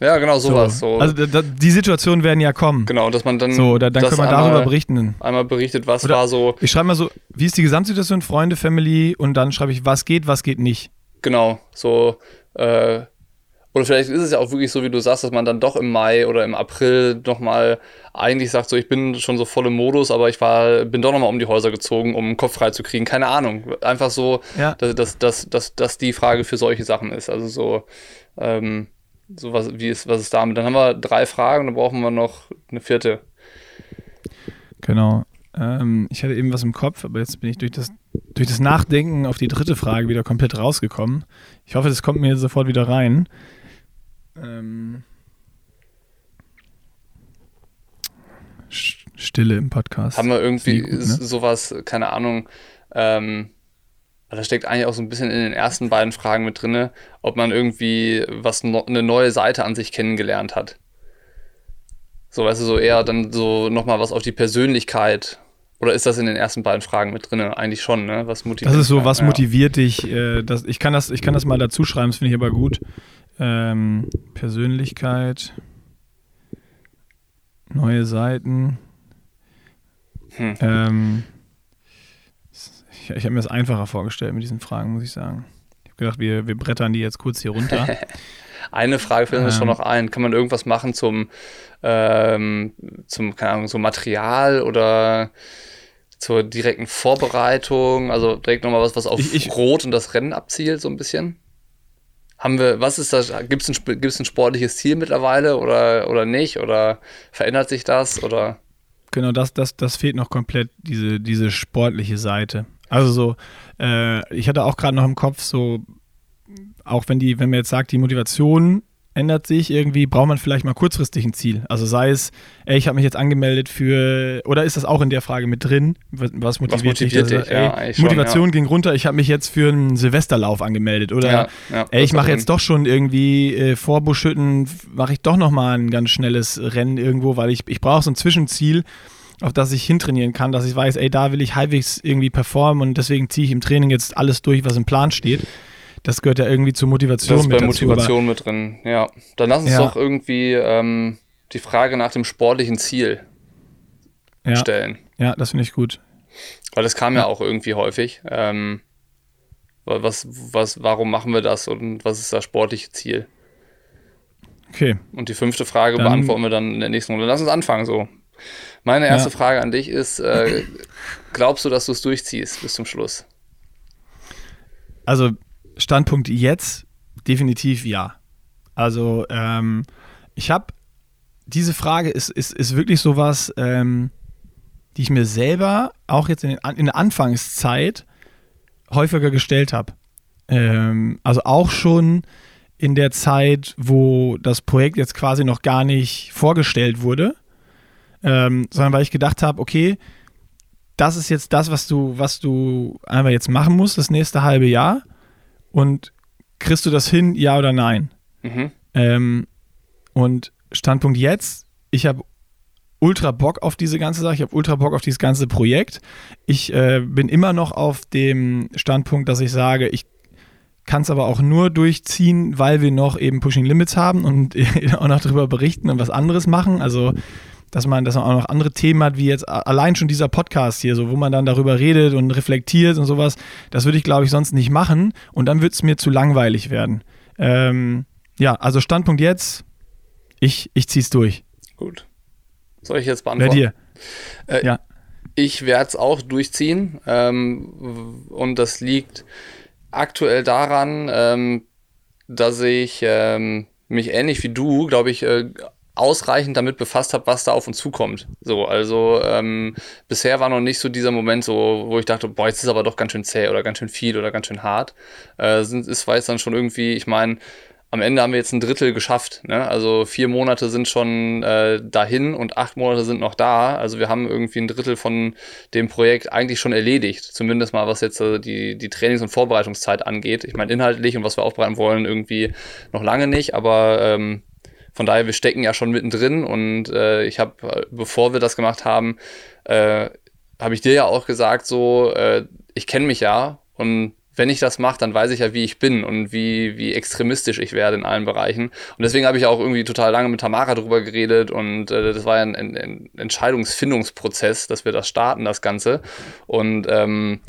S2: Ja, genau, sowas. So.
S1: so. Also da, die Situationen werden ja kommen.
S2: Genau, dass man dann.
S1: So, da, dann können wir darüber berichten.
S2: Einmal berichtet, was Oder war so.
S1: Ich schreibe mal so, wie ist die Gesamtsituation, Freunde, Family und dann schreibe ich, was geht, was geht nicht.
S2: Genau, so, äh, Oder vielleicht ist es ja auch wirklich so, wie du sagst, dass man dann doch im Mai oder im April nochmal eigentlich sagt, so ich bin schon so voll im Modus, aber ich war, bin doch nochmal um die Häuser gezogen, um den Kopf frei zu kriegen. Keine Ahnung. Einfach so, ja. dass, dass, dass, dass, dass die Frage für solche Sachen ist. Also so, ähm, so was, wie ist, was ist damit? Dann haben wir drei Fragen, dann brauchen wir noch eine vierte.
S1: Genau. Ähm, ich hatte eben was im Kopf, aber jetzt bin ich durch das, durch das Nachdenken auf die dritte Frage wieder komplett rausgekommen. Ich hoffe, das kommt mir sofort wieder rein. Ähm, Stille im Podcast.
S2: Haben wir irgendwie gut, ne? sowas, keine Ahnung, ähm, da steckt eigentlich auch so ein bisschen in den ersten beiden Fragen mit drin, ob man irgendwie was no, eine neue Seite an sich kennengelernt hat. So, weißt du, so eher dann so nochmal was auf die Persönlichkeit. Oder ist das in den ersten beiden Fragen mit drin? Eigentlich schon, ne?
S1: Was motiviert Das ist so, was ja. motiviert dich? Äh, das, ich, kann das, ich kann das mal dazu schreiben, das finde ich aber gut. Ähm, Persönlichkeit, neue Seiten. Hm. Ähm, ich, ich habe mir das einfacher vorgestellt mit diesen Fragen, muss ich sagen. Ich habe gedacht, wir, wir brettern die jetzt kurz hier runter. *laughs*
S2: Eine Frage fällt mir ähm, schon noch ein. Kann man irgendwas machen zum, ähm, zum keine Ahnung, so Material oder zur direkten Vorbereitung? Also direkt nochmal was, was auf ich, ich, Rot und das Rennen abzielt, so ein bisschen? Haben wir, was ist das? Gibt es ein, gibt's ein sportliches Ziel mittlerweile oder, oder nicht? Oder verändert sich das? Oder?
S1: Genau, das, das, das fehlt noch komplett, diese, diese sportliche Seite. Also so, äh, ich hatte auch gerade noch im Kopf so auch wenn die, wenn man jetzt sagt, die Motivation ändert sich irgendwie, braucht man vielleicht mal kurzfristig ein Ziel. Also sei es, ey, ich habe mich jetzt angemeldet für, oder ist das auch in der Frage mit drin? Was motiviert, was motiviert dich? dich? Also, ey, Motivation schon, ja. ging runter, ich habe mich jetzt für einen Silvesterlauf angemeldet. Oder ja, ja, ey, ich mache jetzt doch schon irgendwie äh, vor Buschütten, mache ich doch nochmal ein ganz schnelles Rennen irgendwo, weil ich, ich brauche so ein Zwischenziel, auf das ich hintrainieren kann, dass ich weiß, ey, da will ich halbwegs irgendwie performen und deswegen ziehe ich im Training jetzt alles durch, was im Plan steht das gehört ja irgendwie zur Motivation
S2: das ist mit bei dazu, Motivation mit drin, ja. Dann lass uns ja. doch irgendwie ähm, die Frage nach dem sportlichen Ziel
S1: ja.
S2: stellen.
S1: Ja, das finde ich gut.
S2: Weil das kam ja, ja auch irgendwie häufig. Ähm, was, was, warum machen wir das und was ist das sportliche Ziel?
S1: Okay.
S2: Und die fünfte Frage dann, beantworten wir dann in der nächsten Runde. Lass uns anfangen so. Meine erste ja. Frage an dich ist: äh, Glaubst du, dass du es durchziehst bis zum Schluss?
S1: Also, Standpunkt jetzt definitiv ja. Also ähm, ich habe diese Frage ist, ist, ist wirklich sowas, ähm, die ich mir selber auch jetzt in, den, in der Anfangszeit häufiger gestellt habe. Ähm, also auch schon in der Zeit, wo das Projekt jetzt quasi noch gar nicht vorgestellt wurde, ähm, sondern weil ich gedacht habe, okay, das ist jetzt das, was du, was du einfach jetzt machen musst, das nächste halbe Jahr. Und kriegst du das hin, ja oder nein? Mhm. Ähm, und Standpunkt jetzt, ich habe ultra Bock auf diese ganze Sache, ich habe ultra Bock auf dieses ganze Projekt. Ich äh, bin immer noch auf dem Standpunkt, dass ich sage, ich kann es aber auch nur durchziehen, weil wir noch eben Pushing Limits haben und *laughs* auch noch darüber berichten und was anderes machen. Also dass man, dass man auch noch andere Themen hat, wie jetzt allein schon dieser Podcast hier, so wo man dann darüber redet und reflektiert und sowas. Das würde ich, glaube ich, sonst nicht machen und dann wird es mir zu langweilig werden. Ähm, ja, also Standpunkt jetzt, ich, ich ziehe es durch.
S2: Gut. Soll ich jetzt beantworten?
S1: Bei dir.
S2: Äh, ja. Ich werde es auch durchziehen ähm, und das liegt aktuell daran, ähm, dass ich ähm, mich ähnlich wie du, glaube ich, äh, ausreichend damit befasst habe, was da auf uns zukommt. So, also ähm, bisher war noch nicht so dieser Moment, so, wo ich dachte, boah, jetzt ist aber doch ganz schön zäh oder ganz schön viel oder ganz schön hart. Äh, sind, ist jetzt dann schon irgendwie, ich meine, am Ende haben wir jetzt ein Drittel geschafft. Ne? Also vier Monate sind schon äh, dahin und acht Monate sind noch da. Also wir haben irgendwie ein Drittel von dem Projekt eigentlich schon erledigt. Zumindest mal, was jetzt äh, die, die Trainings- und Vorbereitungszeit angeht. Ich meine, inhaltlich und was wir aufbereiten wollen, irgendwie noch lange nicht, aber ähm, von daher, wir stecken ja schon mittendrin und äh, ich habe, bevor wir das gemacht haben, äh, habe ich dir ja auch gesagt, so, äh, ich kenne mich ja und wenn ich das mache, dann weiß ich ja, wie ich bin und wie, wie extremistisch ich werde in allen Bereichen. Und deswegen habe ich auch irgendwie total lange mit Tamara drüber geredet und äh, das war ja ein, ein, Entscheidungsfindungsprozess, dass wir das starten, das Ganze. Und ähm,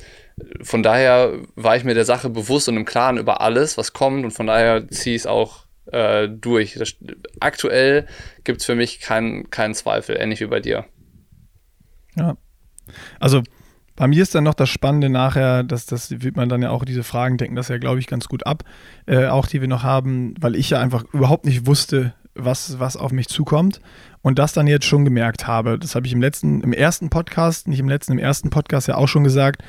S2: von daher war ich mir der Sache bewusst und im Klaren über alles, was kommt und von daher ziehe ich es auch äh, durch. Das, aktuell gibt es für mich keinen kein Zweifel, ähnlich wie bei dir.
S1: Ja. Also bei mir ist dann noch das Spannende nachher, dass das wird man dann ja auch diese Fragen denken, das ja, glaube ich, ganz gut ab, äh, auch die wir noch haben, weil ich ja einfach überhaupt nicht wusste, was, was auf mich zukommt und das dann jetzt schon gemerkt habe. Das habe ich im letzten, im ersten Podcast, nicht im letzten, im ersten Podcast ja auch schon gesagt,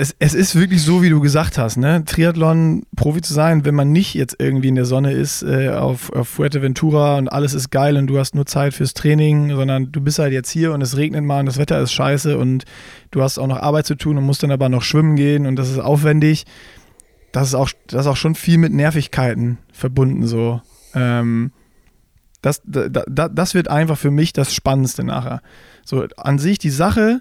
S1: es, es ist wirklich so, wie du gesagt hast, ne? Triathlon-Profi zu sein, wenn man nicht jetzt irgendwie in der Sonne ist äh, auf, auf Fuerteventura und alles ist geil und du hast nur Zeit fürs Training, sondern du bist halt jetzt hier und es regnet mal und das Wetter ist scheiße und du hast auch noch Arbeit zu tun und musst dann aber noch schwimmen gehen und das ist aufwendig. Das ist auch, das ist auch schon viel mit Nervigkeiten verbunden, so. Ähm, das, da, da, das wird einfach für mich das Spannendste nachher. So, an sich die Sache,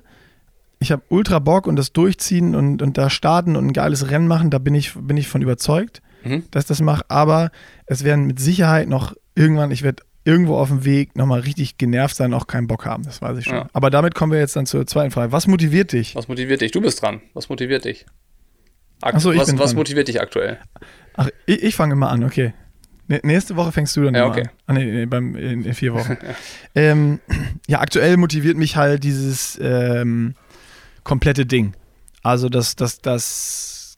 S1: ich habe ultra Bock und das Durchziehen und, und da starten und ein geiles Rennen machen, da bin ich, bin ich von überzeugt, mhm. dass ich das mache. Aber es werden mit Sicherheit noch irgendwann, ich werde irgendwo auf dem Weg nochmal richtig genervt sein, auch keinen Bock haben, das weiß ich schon. Ja. Aber damit kommen wir jetzt dann zur zweiten Frage. Was motiviert dich?
S2: Was motiviert dich? Du bist dran. Was motiviert dich? Akt ich was, bin was motiviert dich aktuell?
S1: Ach, ich, ich fange mal an, okay. Nächste Woche fängst du dann ja, okay. an. Ah, nee, nee, beim, in, in vier Wochen. *laughs* ähm, ja, aktuell motiviert mich halt dieses ähm, komplette Ding. Also das, das, das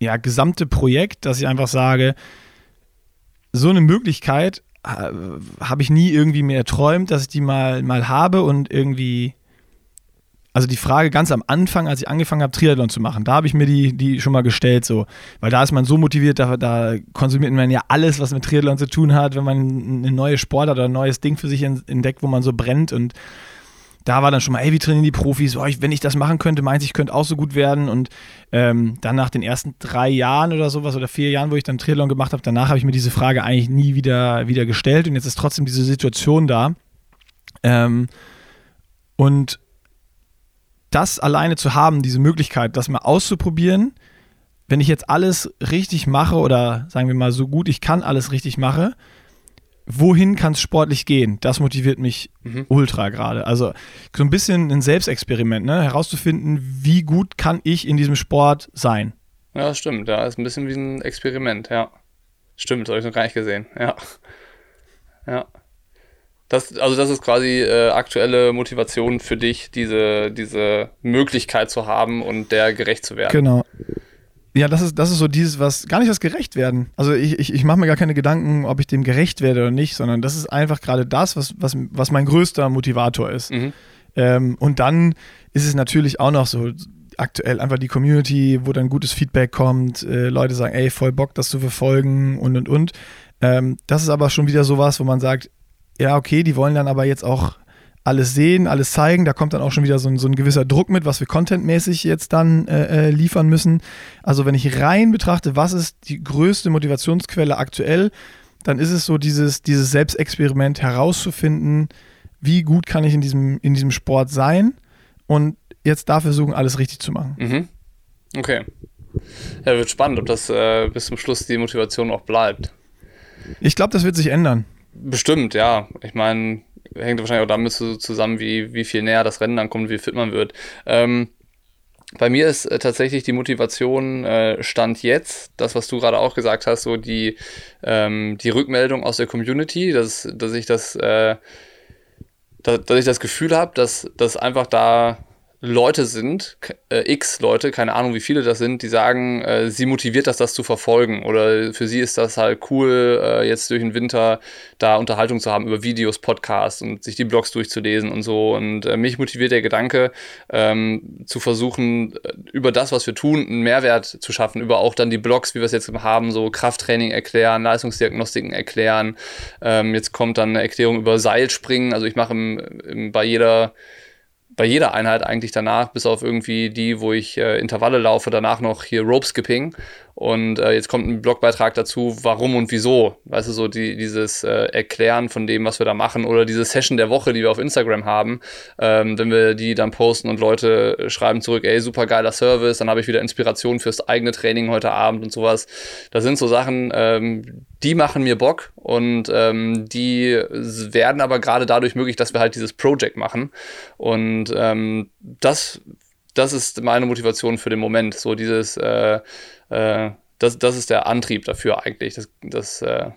S1: ja, gesamte Projekt, dass ich einfach sage, so eine Möglichkeit äh, habe ich nie irgendwie mehr erträumt, dass ich die mal, mal habe und irgendwie also die Frage ganz am Anfang, als ich angefangen habe, Triathlon zu machen, da habe ich mir die, die schon mal gestellt, so. Weil da ist man so motiviert, da, da konsumiert man ja alles, was mit Triathlon zu tun hat, wenn man eine neue Sport oder ein neues Ding für sich entdeckt, wo man so brennt und da war dann schon mal, ey, wie trainieren die Profis? Oh, ich, wenn ich das machen könnte, meinte ich, könnte auch so gut werden. Und ähm, dann nach den ersten drei Jahren oder sowas oder vier Jahren, wo ich dann Triathlon gemacht habe, danach habe ich mir diese Frage eigentlich nie wieder, wieder gestellt. Und jetzt ist trotzdem diese Situation da. Ähm, und das alleine zu haben, diese Möglichkeit, das mal auszuprobieren, wenn ich jetzt alles richtig mache oder sagen wir mal so gut ich kann alles richtig mache, wohin kann es sportlich gehen? Das motiviert mich mhm. ultra gerade. Also so ein bisschen ein Selbstexperiment, ne? herauszufinden, wie gut kann ich in diesem Sport sein.
S2: Ja, das stimmt. Ja, ist ein bisschen wie ein Experiment, ja. Stimmt, habe ich noch gar nicht gesehen. Ja. Ja. Das, also das ist quasi äh, aktuelle Motivation für dich, diese, diese Möglichkeit zu haben und der gerecht zu werden.
S1: Genau. Ja, das ist, das ist so dieses, was, gar nicht das gerecht werden. Also ich, ich, ich mache mir gar keine Gedanken, ob ich dem gerecht werde oder nicht, sondern das ist einfach gerade das, was, was, was mein größter Motivator ist. Mhm. Ähm, und dann ist es natürlich auch noch so, aktuell einfach die Community, wo dann gutes Feedback kommt, äh, Leute sagen, ey, voll Bock, das zu verfolgen und und und. Ähm, das ist aber schon wieder sowas, wo man sagt, ja, okay, die wollen dann aber jetzt auch alles sehen, alles zeigen. Da kommt dann auch schon wieder so ein, so ein gewisser Druck mit, was wir contentmäßig jetzt dann äh, äh, liefern müssen. Also wenn ich rein betrachte, was ist die größte Motivationsquelle aktuell, dann ist es so dieses, dieses Selbstexperiment herauszufinden, wie gut kann ich in diesem, in diesem Sport sein und jetzt da versuchen, alles richtig zu machen.
S2: Mhm. Okay. Ja, wird spannend, ob das äh, bis zum Schluss die Motivation auch bleibt.
S1: Ich glaube, das wird sich ändern.
S2: Bestimmt, ja. Ich meine, hängt wahrscheinlich auch damit zusammen, wie, wie viel näher das Rennen dann kommt, wie fit man wird. Ähm, bei mir ist äh, tatsächlich die Motivation äh, Stand jetzt, das, was du gerade auch gesagt hast, so die, ähm, die Rückmeldung aus der Community, dass, dass ich das, äh, dass, dass ich das Gefühl habe, dass, dass einfach da Leute sind, äh, x Leute, keine Ahnung wie viele das sind, die sagen, äh, sie motiviert das, das zu verfolgen. Oder für sie ist das halt cool, äh, jetzt durch den Winter da Unterhaltung zu haben über Videos, Podcasts und sich die Blogs durchzulesen und so. Und äh, mich motiviert der Gedanke, ähm, zu versuchen, äh, über das, was wir tun, einen Mehrwert zu schaffen, über auch dann die Blogs, wie wir es jetzt haben, so Krafttraining erklären, Leistungsdiagnostiken erklären. Ähm, jetzt kommt dann eine Erklärung über Seilspringen. Also ich mache im, im, bei jeder bei jeder Einheit eigentlich danach, bis auf irgendwie die, wo ich äh, Intervalle laufe, danach noch hier Rope Skipping. Und äh, jetzt kommt ein Blogbeitrag dazu, warum und wieso. Weißt du, so die, dieses äh, Erklären von dem, was wir da machen oder diese Session der Woche, die wir auf Instagram haben. Ähm, wenn wir die dann posten und Leute schreiben zurück, ey, super geiler Service, dann habe ich wieder Inspiration fürs eigene Training heute Abend und sowas. Das sind so Sachen, ähm, die machen mir Bock und ähm, die werden aber gerade dadurch möglich, dass wir halt dieses Project machen. Und ähm, das, das ist meine Motivation für den Moment. So dieses äh, äh, das, das ist der Antrieb dafür eigentlich, das, das, äh,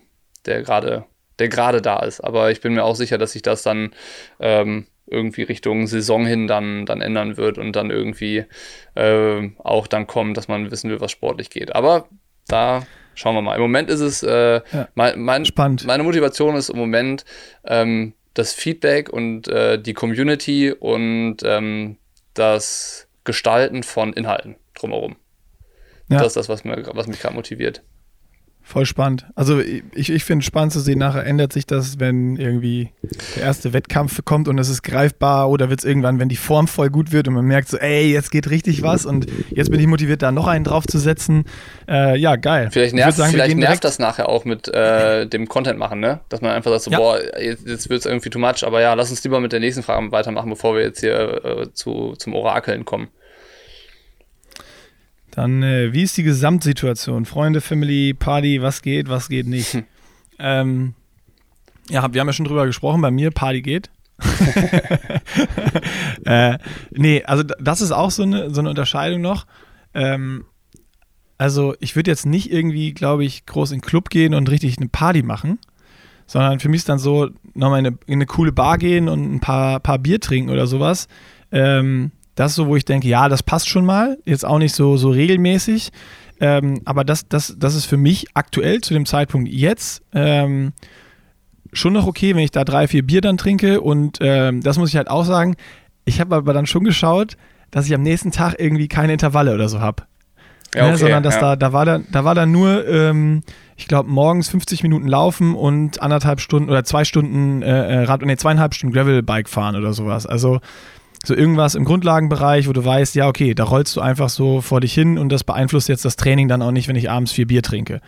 S2: der gerade der gerade da ist. Aber ich bin mir auch sicher, dass sich das dann ähm, irgendwie Richtung Saison hin dann, dann ändern wird und dann irgendwie äh, auch dann kommt, dass man wissen will, was sportlich geht. Aber da schauen wir mal. Im Moment ist es äh, ja, mein, mein,
S1: spannend.
S2: Meine Motivation ist im Moment ähm, das Feedback und äh, die Community und ähm, das Gestalten von Inhalten drumherum. Ja. Das ist das, was, mir, was mich gerade motiviert.
S1: Voll spannend. Also ich, ich finde es spannend zu sehen, nachher ändert sich das, wenn irgendwie der erste Wettkampf kommt und es ist greifbar oder wird es irgendwann, wenn die Form voll gut wird und man merkt so, ey, jetzt geht richtig was und jetzt bin ich motiviert, da noch einen draufzusetzen. Äh, ja, geil.
S2: Vielleicht nervt, sagen, vielleicht nervt das nachher auch mit äh, dem Content machen, ne? Dass man einfach sagt so, ja. boah, jetzt, jetzt wird es irgendwie too much, aber ja, lass uns lieber mit der nächsten Frage weitermachen, bevor wir jetzt hier äh, zu, zum Orakeln kommen.
S1: Dann, äh, wie ist die Gesamtsituation? Freunde, Family, Party, was geht, was geht nicht? Hm. *laughs* Ähm, ja, wir haben ja schon drüber gesprochen, bei mir Party geht. *laughs* äh, nee, also das ist auch so eine, so eine Unterscheidung noch. Ähm, also ich würde jetzt nicht irgendwie, glaube ich, groß in den Club gehen und richtig eine Party machen, sondern für mich ist dann so, nochmal in eine, in eine coole Bar gehen und ein paar, paar Bier trinken oder sowas. Ähm, das ist so, wo ich denke, ja, das passt schon mal. Jetzt auch nicht so, so regelmäßig. Ähm, aber das, das, das ist für mich aktuell zu dem Zeitpunkt jetzt ähm, schon noch okay, wenn ich da drei, vier Bier dann trinke. Und ähm, das muss ich halt auch sagen. Ich habe aber dann schon geschaut, dass ich am nächsten Tag irgendwie keine Intervalle oder so habe. Ja, ne, okay, sondern dass ja. da, da war dann, da war dann nur, ähm, ich glaube, morgens 50 Minuten laufen und anderthalb Stunden oder zwei Stunden äh, äh Rad, nee, zweieinhalb Stunden Gravelbike fahren oder sowas. Also so irgendwas im Grundlagenbereich, wo du weißt, ja, okay, da rollst du einfach so vor dich hin und das beeinflusst jetzt das Training dann auch nicht, wenn ich abends vier Bier trinke.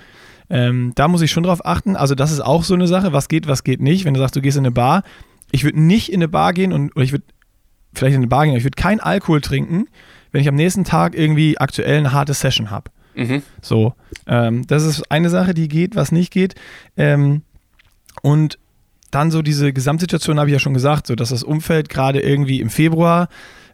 S1: Ähm, da muss ich schon drauf achten. Also, das ist auch so eine Sache, was geht, was geht nicht. Wenn du sagst, du gehst in eine Bar, ich würde nicht in eine Bar gehen und oder ich würde vielleicht in eine Bar gehen, aber ich würde keinen Alkohol trinken, wenn ich am nächsten Tag irgendwie aktuell eine harte Session habe. Mhm. So, ähm, das ist eine Sache, die geht, was nicht geht. Ähm, und dann so diese Gesamtsituation habe ich ja schon gesagt, so dass das Umfeld gerade irgendwie im Februar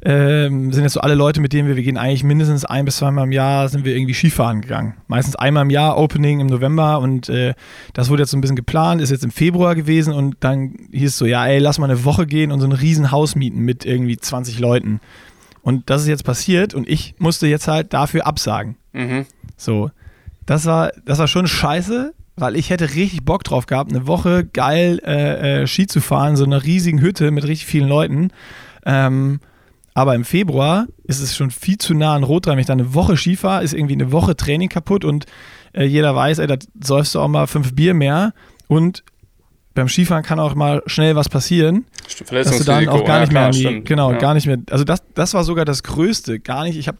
S1: ähm, sind jetzt so alle Leute, mit denen wir, wir gehen eigentlich mindestens ein bis zweimal im Jahr, sind wir irgendwie Skifahren gegangen. Meistens einmal im Jahr, Opening im November und äh, das wurde jetzt so ein bisschen geplant, ist jetzt im Februar gewesen und dann hieß es so, ja ey, lass mal eine Woche gehen und so ein riesen Haus mieten mit irgendwie 20 Leuten. Und das ist jetzt passiert und ich musste jetzt halt dafür absagen. Mhm. So, das war, das war schon scheiße, weil ich hätte richtig Bock drauf gehabt, eine Woche geil äh, äh, Ski zu fahren, so einer riesigen Hütte mit richtig vielen Leuten. Ähm, aber im Februar ist es schon viel zu nah an Rot dran. Wenn ich dann eine Woche Ski fahre, ist irgendwie eine Woche Training kaputt und äh, jeder weiß, ey, da säufst du auch mal fünf Bier mehr und beim Skifahren kann auch mal schnell was passieren, dass du dann auch gar nicht mehr an die, genau, ja. gar nicht mehr, also das, das war sogar das Größte, gar nicht, ich habe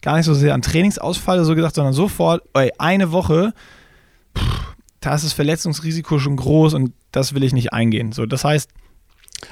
S1: gar nicht so sehr an Trainingsausfall so gedacht, sondern sofort, ey, eine Woche, pff, da ist das Verletzungsrisiko schon groß und das will ich nicht eingehen. So, das heißt,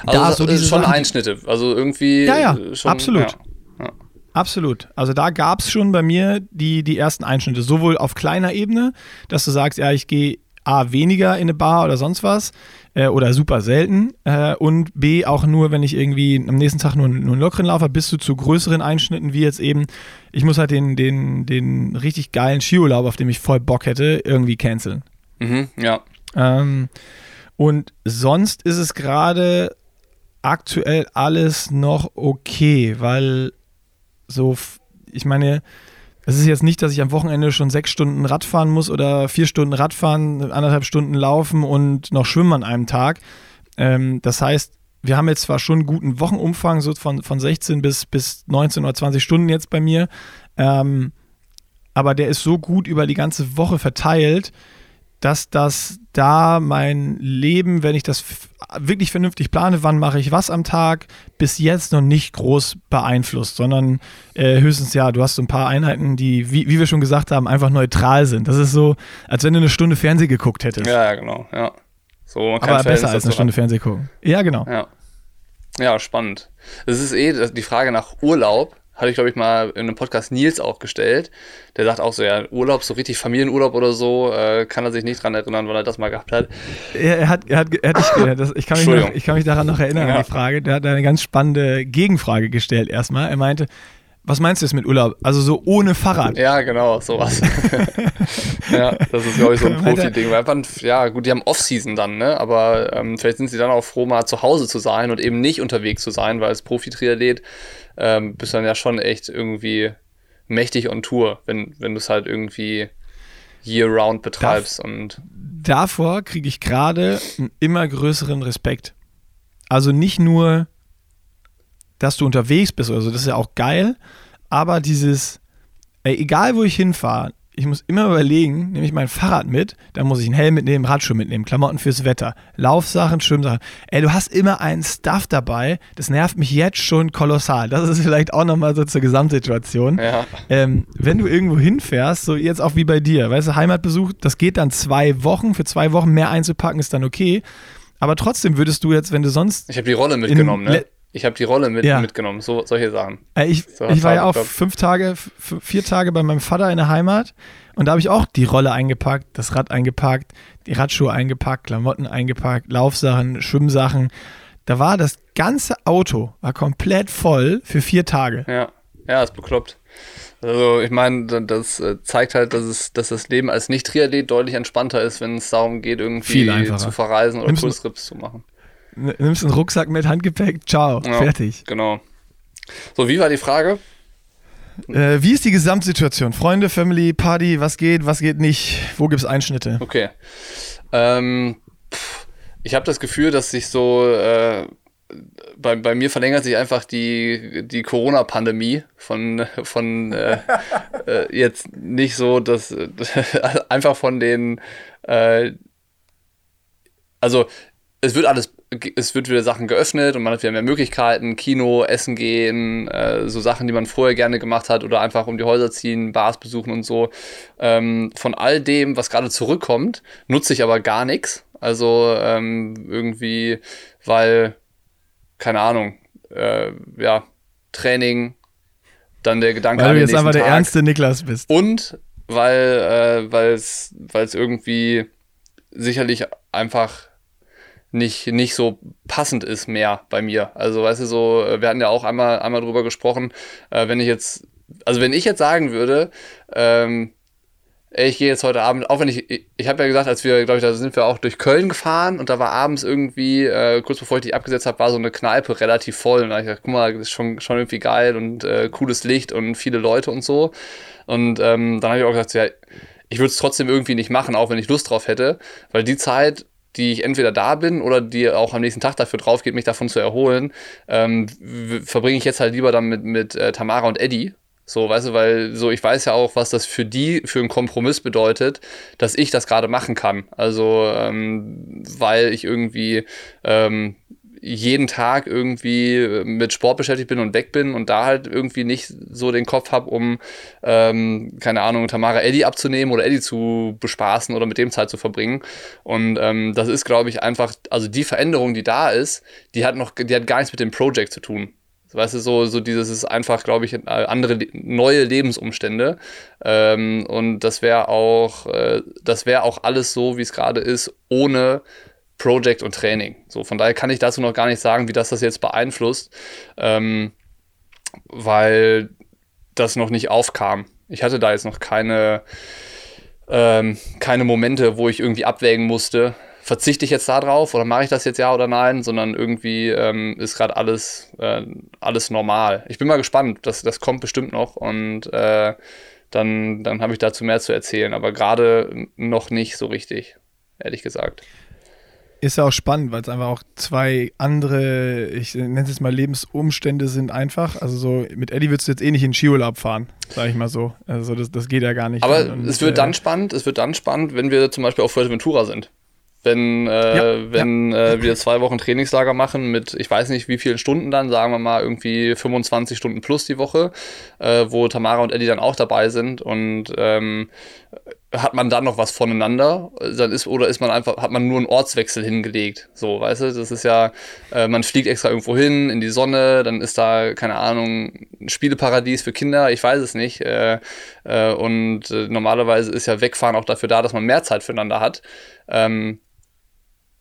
S2: also da so diese schon Sachen, Einschnitte, also irgendwie.
S1: Ja, ja, schon, absolut. Ja, ja. Absolut. Also da gab es schon bei mir die, die ersten Einschnitte, sowohl auf kleiner Ebene, dass du sagst, ja, ich gehe A, weniger in eine Bar oder sonst was äh, oder super selten äh, und B, auch nur, wenn ich irgendwie am nächsten Tag nur, nur einen lockeren Laufer, bis du zu größeren Einschnitten, wie jetzt eben, ich muss halt den, den, den richtig geilen Skiurlaub, auf dem ich voll Bock hätte, irgendwie canceln.
S2: Mhm, ja.
S1: Ähm, und sonst ist es gerade aktuell alles noch okay, weil so, ich meine, es ist jetzt nicht, dass ich am Wochenende schon sechs Stunden Radfahren muss oder vier Stunden Radfahren, anderthalb Stunden laufen und noch schwimmen an einem Tag. Ähm, das heißt, wir haben jetzt zwar schon einen guten Wochenumfang, so von, von 16 bis, bis 19 oder 20 Stunden jetzt bei mir, ähm, aber der ist so gut über die ganze Woche verteilt, dass das da mein Leben, wenn ich das wirklich vernünftig plane, wann mache ich was am Tag, bis jetzt noch nicht groß beeinflusst, sondern äh, höchstens ja, du hast so ein paar Einheiten, die, wie, wie wir schon gesagt haben, einfach neutral sind. Das ist so, als wenn du eine Stunde Fernsehen geguckt hättest.
S2: Ja, genau, ja.
S1: So, Aber besser als eine Stunde Fernsehen gucken. Ja, genau.
S2: Ja. ja, spannend. Es ist eh die Frage nach Urlaub hatte ich, glaube ich, mal in einem Podcast Nils auch gestellt. Der sagt auch so, ja, Urlaub, so richtig Familienurlaub oder so, äh, kann er sich nicht dran erinnern, weil er das mal gehabt hat.
S1: Er, er hat, er hat, er hat nicht, das, ich, kann mich noch, ich kann mich daran noch erinnern ja. an die Frage. Der hat eine ganz spannende Gegenfrage gestellt erstmal. Er meinte, was meinst du jetzt mit Urlaub? Also so ohne Fahrrad?
S2: Ja, genau, sowas. *laughs* *laughs* ja, das ist, glaube ich, so ein Profi-Ding. Ja, gut, die haben Off-Season dann, ne? Aber ähm, vielleicht sind sie dann auch froh, mal zu Hause zu sein und eben nicht unterwegs zu sein, weil als Profi-Triathlet ähm, bist du dann ja schon echt irgendwie mächtig on Tour, wenn, wenn du es halt irgendwie year-round betreibst.
S1: Darf,
S2: und
S1: davor kriege ich gerade einen immer größeren Respekt. Also nicht nur, dass du unterwegs bist oder so, das ist ja auch geil, aber dieses, ey, egal wo ich hinfahre, ich muss immer überlegen, nehme ich mein Fahrrad mit, dann muss ich einen Helm mitnehmen, Radschuhe mitnehmen, Klamotten fürs Wetter, Laufsachen, Schwimmsachen. Ey, du hast immer einen Stuff dabei, das nervt mich jetzt schon kolossal. Das ist vielleicht auch nochmal so zur Gesamtsituation.
S2: ja.
S1: Ähm, wenn du irgendwo hinfährst, so jetzt auch wie bei dir, weißt du, Heimatbesuch, das geht dann zwei Wochen, für zwei Wochen mehr einzupacken ist dann okay. Aber trotzdem würdest du jetzt, wenn du sonst.
S2: Ich habe die Rolle mitgenommen, ne? Ich habe die Rolle mit,
S1: Ja.
S2: mitgenommen, so, solche Sachen.
S1: Äh, ich,
S2: So,
S1: ich war ja auch fünf Tage, vier Tage bei meinem Vater in der Heimat und da habe ich auch die Rolle eingepackt, das Rad eingepackt, die Radschuhe eingepackt, Klamotten eingepackt, Laufsachen, Schwimmsachen. Da war das ganze Auto war komplett voll für vier Tage.
S2: Ja, ja, ist bekloppt. Also ich meine, da- das äh, zeigt halt, dass, es, dass das Leben als Nicht-Triathlet deutlich entspannter ist, wenn es darum geht, irgendwie zu verreisen oder Kurztrips zu machen.
S1: Nimmst einen Rucksack mit, Handgepäck, ciao,
S2: Ja.
S1: fertig.
S2: Genau. So, wie war die Frage?
S1: Äh, wie ist die Gesamtsituation? Freunde, Family, Party, was geht, was geht nicht? Wo gibt es Einschnitte?
S2: Okay. Ähm, ich habe das Gefühl, dass sich so äh, bei, bei mir verlängert sich einfach die, die Corona-Pandemie von, von äh, *laughs* äh, jetzt nicht so, dass *laughs* einfach von den äh, also es wird alles, es wird wieder Sachen geöffnet und man hat wieder mehr Möglichkeiten, Kino, Essen gehen, äh, so Sachen, die man vorher gerne gemacht hat oder einfach um die Häuser ziehen, Bars besuchen und so. Ähm, von all dem, was gerade zurückkommt, nutze ich aber gar nichts. Also ähm, irgendwie, weil, keine Ahnung, äh, ja, Training, dann der Gedanke
S1: Weil
S2: an
S1: du jetzt einfach
S2: nächsten
S1: der
S2: Tag.
S1: ernste Niklas bist.
S2: Und weil äh, es irgendwie sicherlich einfach nicht, nicht so passend ist mehr bei mir. Also, weißt du, so, äh, wir hatten ja auch einmal, einmal drüber gesprochen, äh, wenn ich jetzt, also wenn ich jetzt sagen würde, ähm, ich gehe jetzt heute Abend, auch wenn ich, ich, ich habe ja gesagt, als wir, glaube ich, da sind wir auch durch Köln gefahren und da war abends irgendwie, äh, kurz bevor ich die abgesetzt habe, war so eine Kneipe relativ voll und da hab ich gedacht, guck mal, das ist schon, schon irgendwie geil und äh, cooles Licht und viele Leute und so. Und ähm, dann habe ich auch gesagt, ja, ich würde es trotzdem irgendwie nicht machen, auch wenn ich Lust drauf hätte, weil die Zeit, die ich entweder da bin oder die auch am nächsten Tag dafür drauf geht, mich davon zu erholen, ähm, verbringe ich jetzt halt lieber dann mit, mit äh, Tamara und Eddie. So, weißt du, weil so ich weiß ja auch, was das für die für einen Kompromiss bedeutet, dass ich das gerade machen kann. Also, ähm, weil ich irgendwie ähm, jeden Tag irgendwie mit Sport beschäftigt bin und weg bin und da halt irgendwie nicht so den Kopf habe, um, ähm, keine Ahnung, Tamara Eddie abzunehmen oder Eddie zu bespaßen oder mit dem Zeit zu verbringen. Und ähm, das ist, glaube ich, einfach, also die Veränderung, die da ist, die hat noch, die hat gar nichts mit dem Project zu tun. Weißt du, so, so dieses ist einfach, glaube ich, äh, andere, neue Lebensumstände. Ähm, und das wäre auch, äh, das wäre auch alles so, wie es gerade ist, ohne Project und Training. So, von daher kann ich dazu noch gar nicht sagen, wie das das jetzt beeinflusst, ähm, weil das noch nicht aufkam. Ich hatte da jetzt noch keine, ähm, keine Momente, wo ich irgendwie abwägen musste, verzichte ich jetzt da drauf oder mache ich das jetzt ja oder nein, sondern irgendwie ähm, ist gerade alles, äh, alles normal. Ich bin mal gespannt, das, das kommt bestimmt noch und äh, dann, dann habe ich dazu mehr zu erzählen, aber gerade noch nicht so richtig, ehrlich gesagt.
S1: Ist ja auch spannend, weil es einfach auch zwei andere, ich nenne es jetzt mal Lebensumstände sind einfach. Also so mit Eddie würdest du jetzt eh nicht in Skiurlaub fahren, sag ich mal so. Also das, das geht ja gar nicht.
S2: Aber
S1: Und,
S2: es wird
S1: äh,
S2: dann spannend, es wird dann spannend, wenn wir zum Beispiel auf Fuerteventura sind. Wenn, äh,
S1: Ja,
S2: wenn Äh, wir zwei Wochen Trainingslager machen mit, ich weiß nicht wie vielen Stunden dann, sagen wir mal irgendwie 25 Stunden plus die Woche, äh, wo Tamara und Eddie dann auch dabei sind und ähm, hat man dann noch was voneinander, dann ist, oder ist man einfach, hat man nur einen Ortswechsel hingelegt. So, weißt du, das ist ja, äh, man fliegt extra irgendwo hin, in die Sonne, dann ist da, keine Ahnung, ein Spieleparadies für Kinder, ich weiß es nicht. Äh, äh, und äh, normalerweise ist ja Wegfahren auch dafür da, dass man mehr Zeit füreinander hat. Ähm,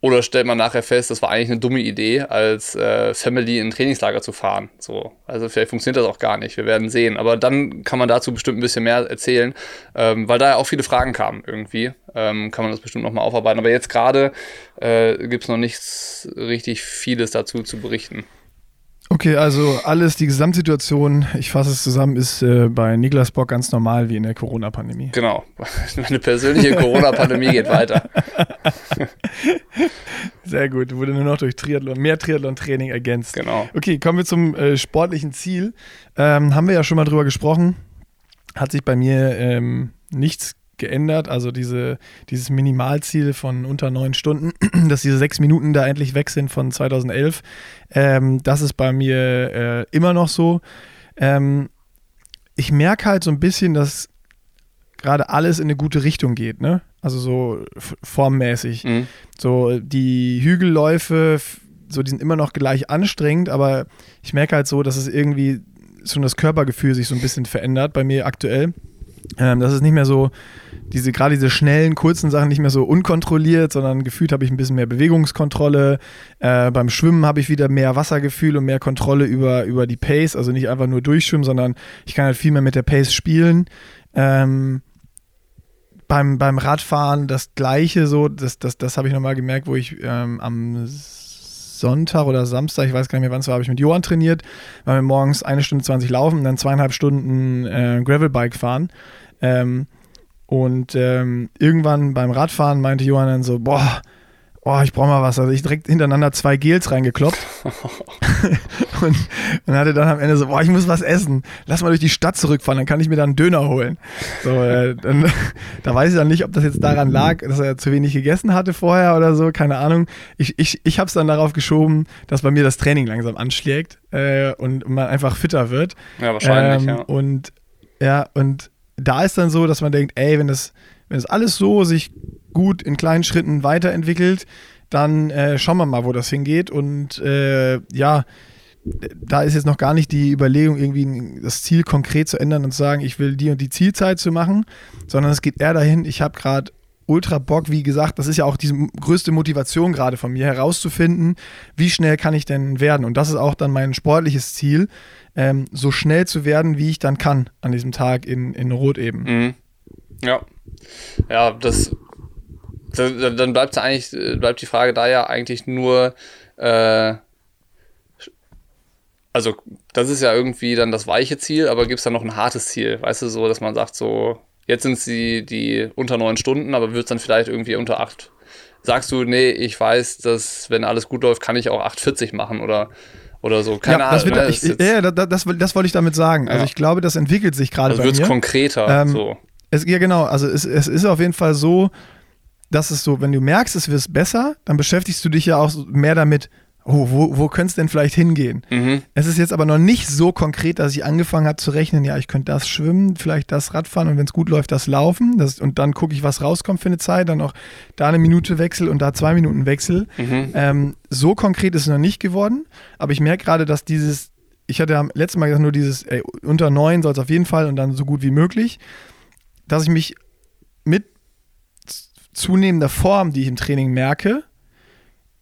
S2: oder stellt man nachher fest, das war eigentlich eine dumme Idee, als äh, Family in ein Trainingslager zu fahren. So, also vielleicht funktioniert das auch gar nicht. Wir werden sehen. Aber dann kann man dazu bestimmt ein bisschen mehr erzählen, ähm, weil da ja auch viele Fragen kamen irgendwie. Ähm, kann man das bestimmt nochmal aufarbeiten. Aber jetzt gerade äh, gibt es noch nichts richtig vieles dazu zu berichten.
S1: Okay, also alles, die Gesamtsituation, ich fasse es zusammen, ist äh, bei Niklas Bock ganz normal wie in der Corona-Pandemie.
S2: Genau. *laughs* Meine persönliche Corona-Pandemie geht weiter. *laughs*
S1: Sehr gut. Wurde nur noch durch Triathlon, mehr Triathlon-Training ergänzt.
S2: Genau.
S1: Okay, kommen wir zum äh, sportlichen Ziel. Ähm, haben wir ja schon mal drüber gesprochen. Hat sich bei mir ähm, nichts geändert. Also diese, dieses Minimalziel von unter neun Stunden, *clears throat* dass diese sechs Minuten da endlich weg sind von 2011, ähm, das ist bei mir äh, immer noch so. Ähm, ich merke halt so ein bisschen, dass gerade alles in eine gute Richtung geht, ne? Also so formmäßig. Mhm. So die Hügelläufe, so die sind immer noch gleich anstrengend, aber ich merke halt so, dass es irgendwie schon das Körpergefühl sich so ein bisschen verändert bei mir aktuell. Ähm, das ist nicht mehr so, diese gerade diese schnellen, kurzen Sachen nicht mehr so unkontrolliert, sondern gefühlt habe ich ein bisschen mehr Bewegungskontrolle. Äh, beim Schwimmen habe ich wieder mehr Wassergefühl und mehr Kontrolle über, über die Pace. Also nicht einfach nur durchschwimmen, sondern ich kann halt viel mehr mit der Pace spielen. Ähm, beim, beim Radfahren das gleiche so, das, das, das habe ich nochmal gemerkt, wo ich ähm, am Sonntag oder Samstag, ich weiß gar nicht mehr wann es war, habe ich mit Johann trainiert, weil wir morgens eine Stunde 20 laufen und dann zweieinhalb Stunden äh, Gravelbike fahren. Ähm, und ähm, irgendwann beim Radfahren meinte Johann dann so, boah, oh, ich brauche mal was. Also ich direkt hintereinander zwei Gels reingekloppt. *laughs* und, und hatte dann am Ende so, boah, ich muss was essen. Lass mal durch die Stadt zurückfahren, dann kann ich mir dann einen Döner holen. So, äh, dann, *laughs* da weiß ich dann nicht, ob das jetzt daran lag, dass er zu wenig gegessen hatte vorher oder so, keine Ahnung. Ich, ich, ich habe es dann darauf geschoben, dass bei mir das Training langsam anschlägt äh, und man einfach fitter wird.
S2: Ja, wahrscheinlich, ähm, ja.
S1: Und ja, und da ist dann so, dass man denkt, ey, wenn das, wenn das alles so sich gut in kleinen Schritten weiterentwickelt, dann äh, schauen wir mal, wo das hingeht. Und äh, ja, da ist jetzt noch gar nicht die Überlegung, irgendwie das Ziel konkret zu ändern und zu sagen, ich will die und die Zielzeit zu machen, sondern es geht eher dahin, ich habe gerade ultra Bock, wie gesagt, das ist ja auch die größte Motivation gerade von mir, herauszufinden, wie schnell kann ich denn werden. Und das ist auch dann mein sportliches Ziel, ähm, so schnell zu werden, wie ich dann kann an diesem Tag in, in Rot eben.
S2: Mhm. Ja. Ja, das, das dann bleibt eigentlich, bleibt die Frage da ja eigentlich nur, äh, also das ist ja irgendwie dann das weiche Ziel, aber gibt es da noch ein hartes Ziel, weißt du, so, dass man sagt, so, jetzt sind es die, die unter neun Stunden, aber wird es dann vielleicht irgendwie unter acht. Sagst du, nee, ich weiß, dass wenn alles gut läuft, kann ich auch 8,40 machen oder oder so. Keine
S1: ja,
S2: Ahnung.
S1: Wird, ne? ich, ja, das, das, das, wollte ich damit sagen. Also ich glaube, das entwickelt sich gerade also.
S2: Also wird es konkreter. Ähm, so.
S1: Es, ja, genau. Also es, es ist auf jeden Fall so, dass es so, wenn du merkst, es wird besser, dann beschäftigst du dich ja auch mehr damit, oh, wo, wo könnte es denn vielleicht hingehen? Mhm. Es ist jetzt aber noch nicht so konkret, dass ich angefangen habe zu rechnen, ja, ich könnte das schwimmen, vielleicht das Radfahren und wenn es gut läuft, das laufen. Das, und dann gucke ich, was rauskommt für eine Zeit, dann auch da eine Minute Wechsel und da zwei Minuten Wechsel. Mhm. Ähm, so konkret ist es noch nicht geworden, aber ich merke gerade, dass dieses, ich hatte am letzten Mal gesagt, nur dieses, ey, unter neun soll es auf jeden Fall und dann so gut wie möglich, dass ich mich mit zunehmender Form, die ich im Training merke,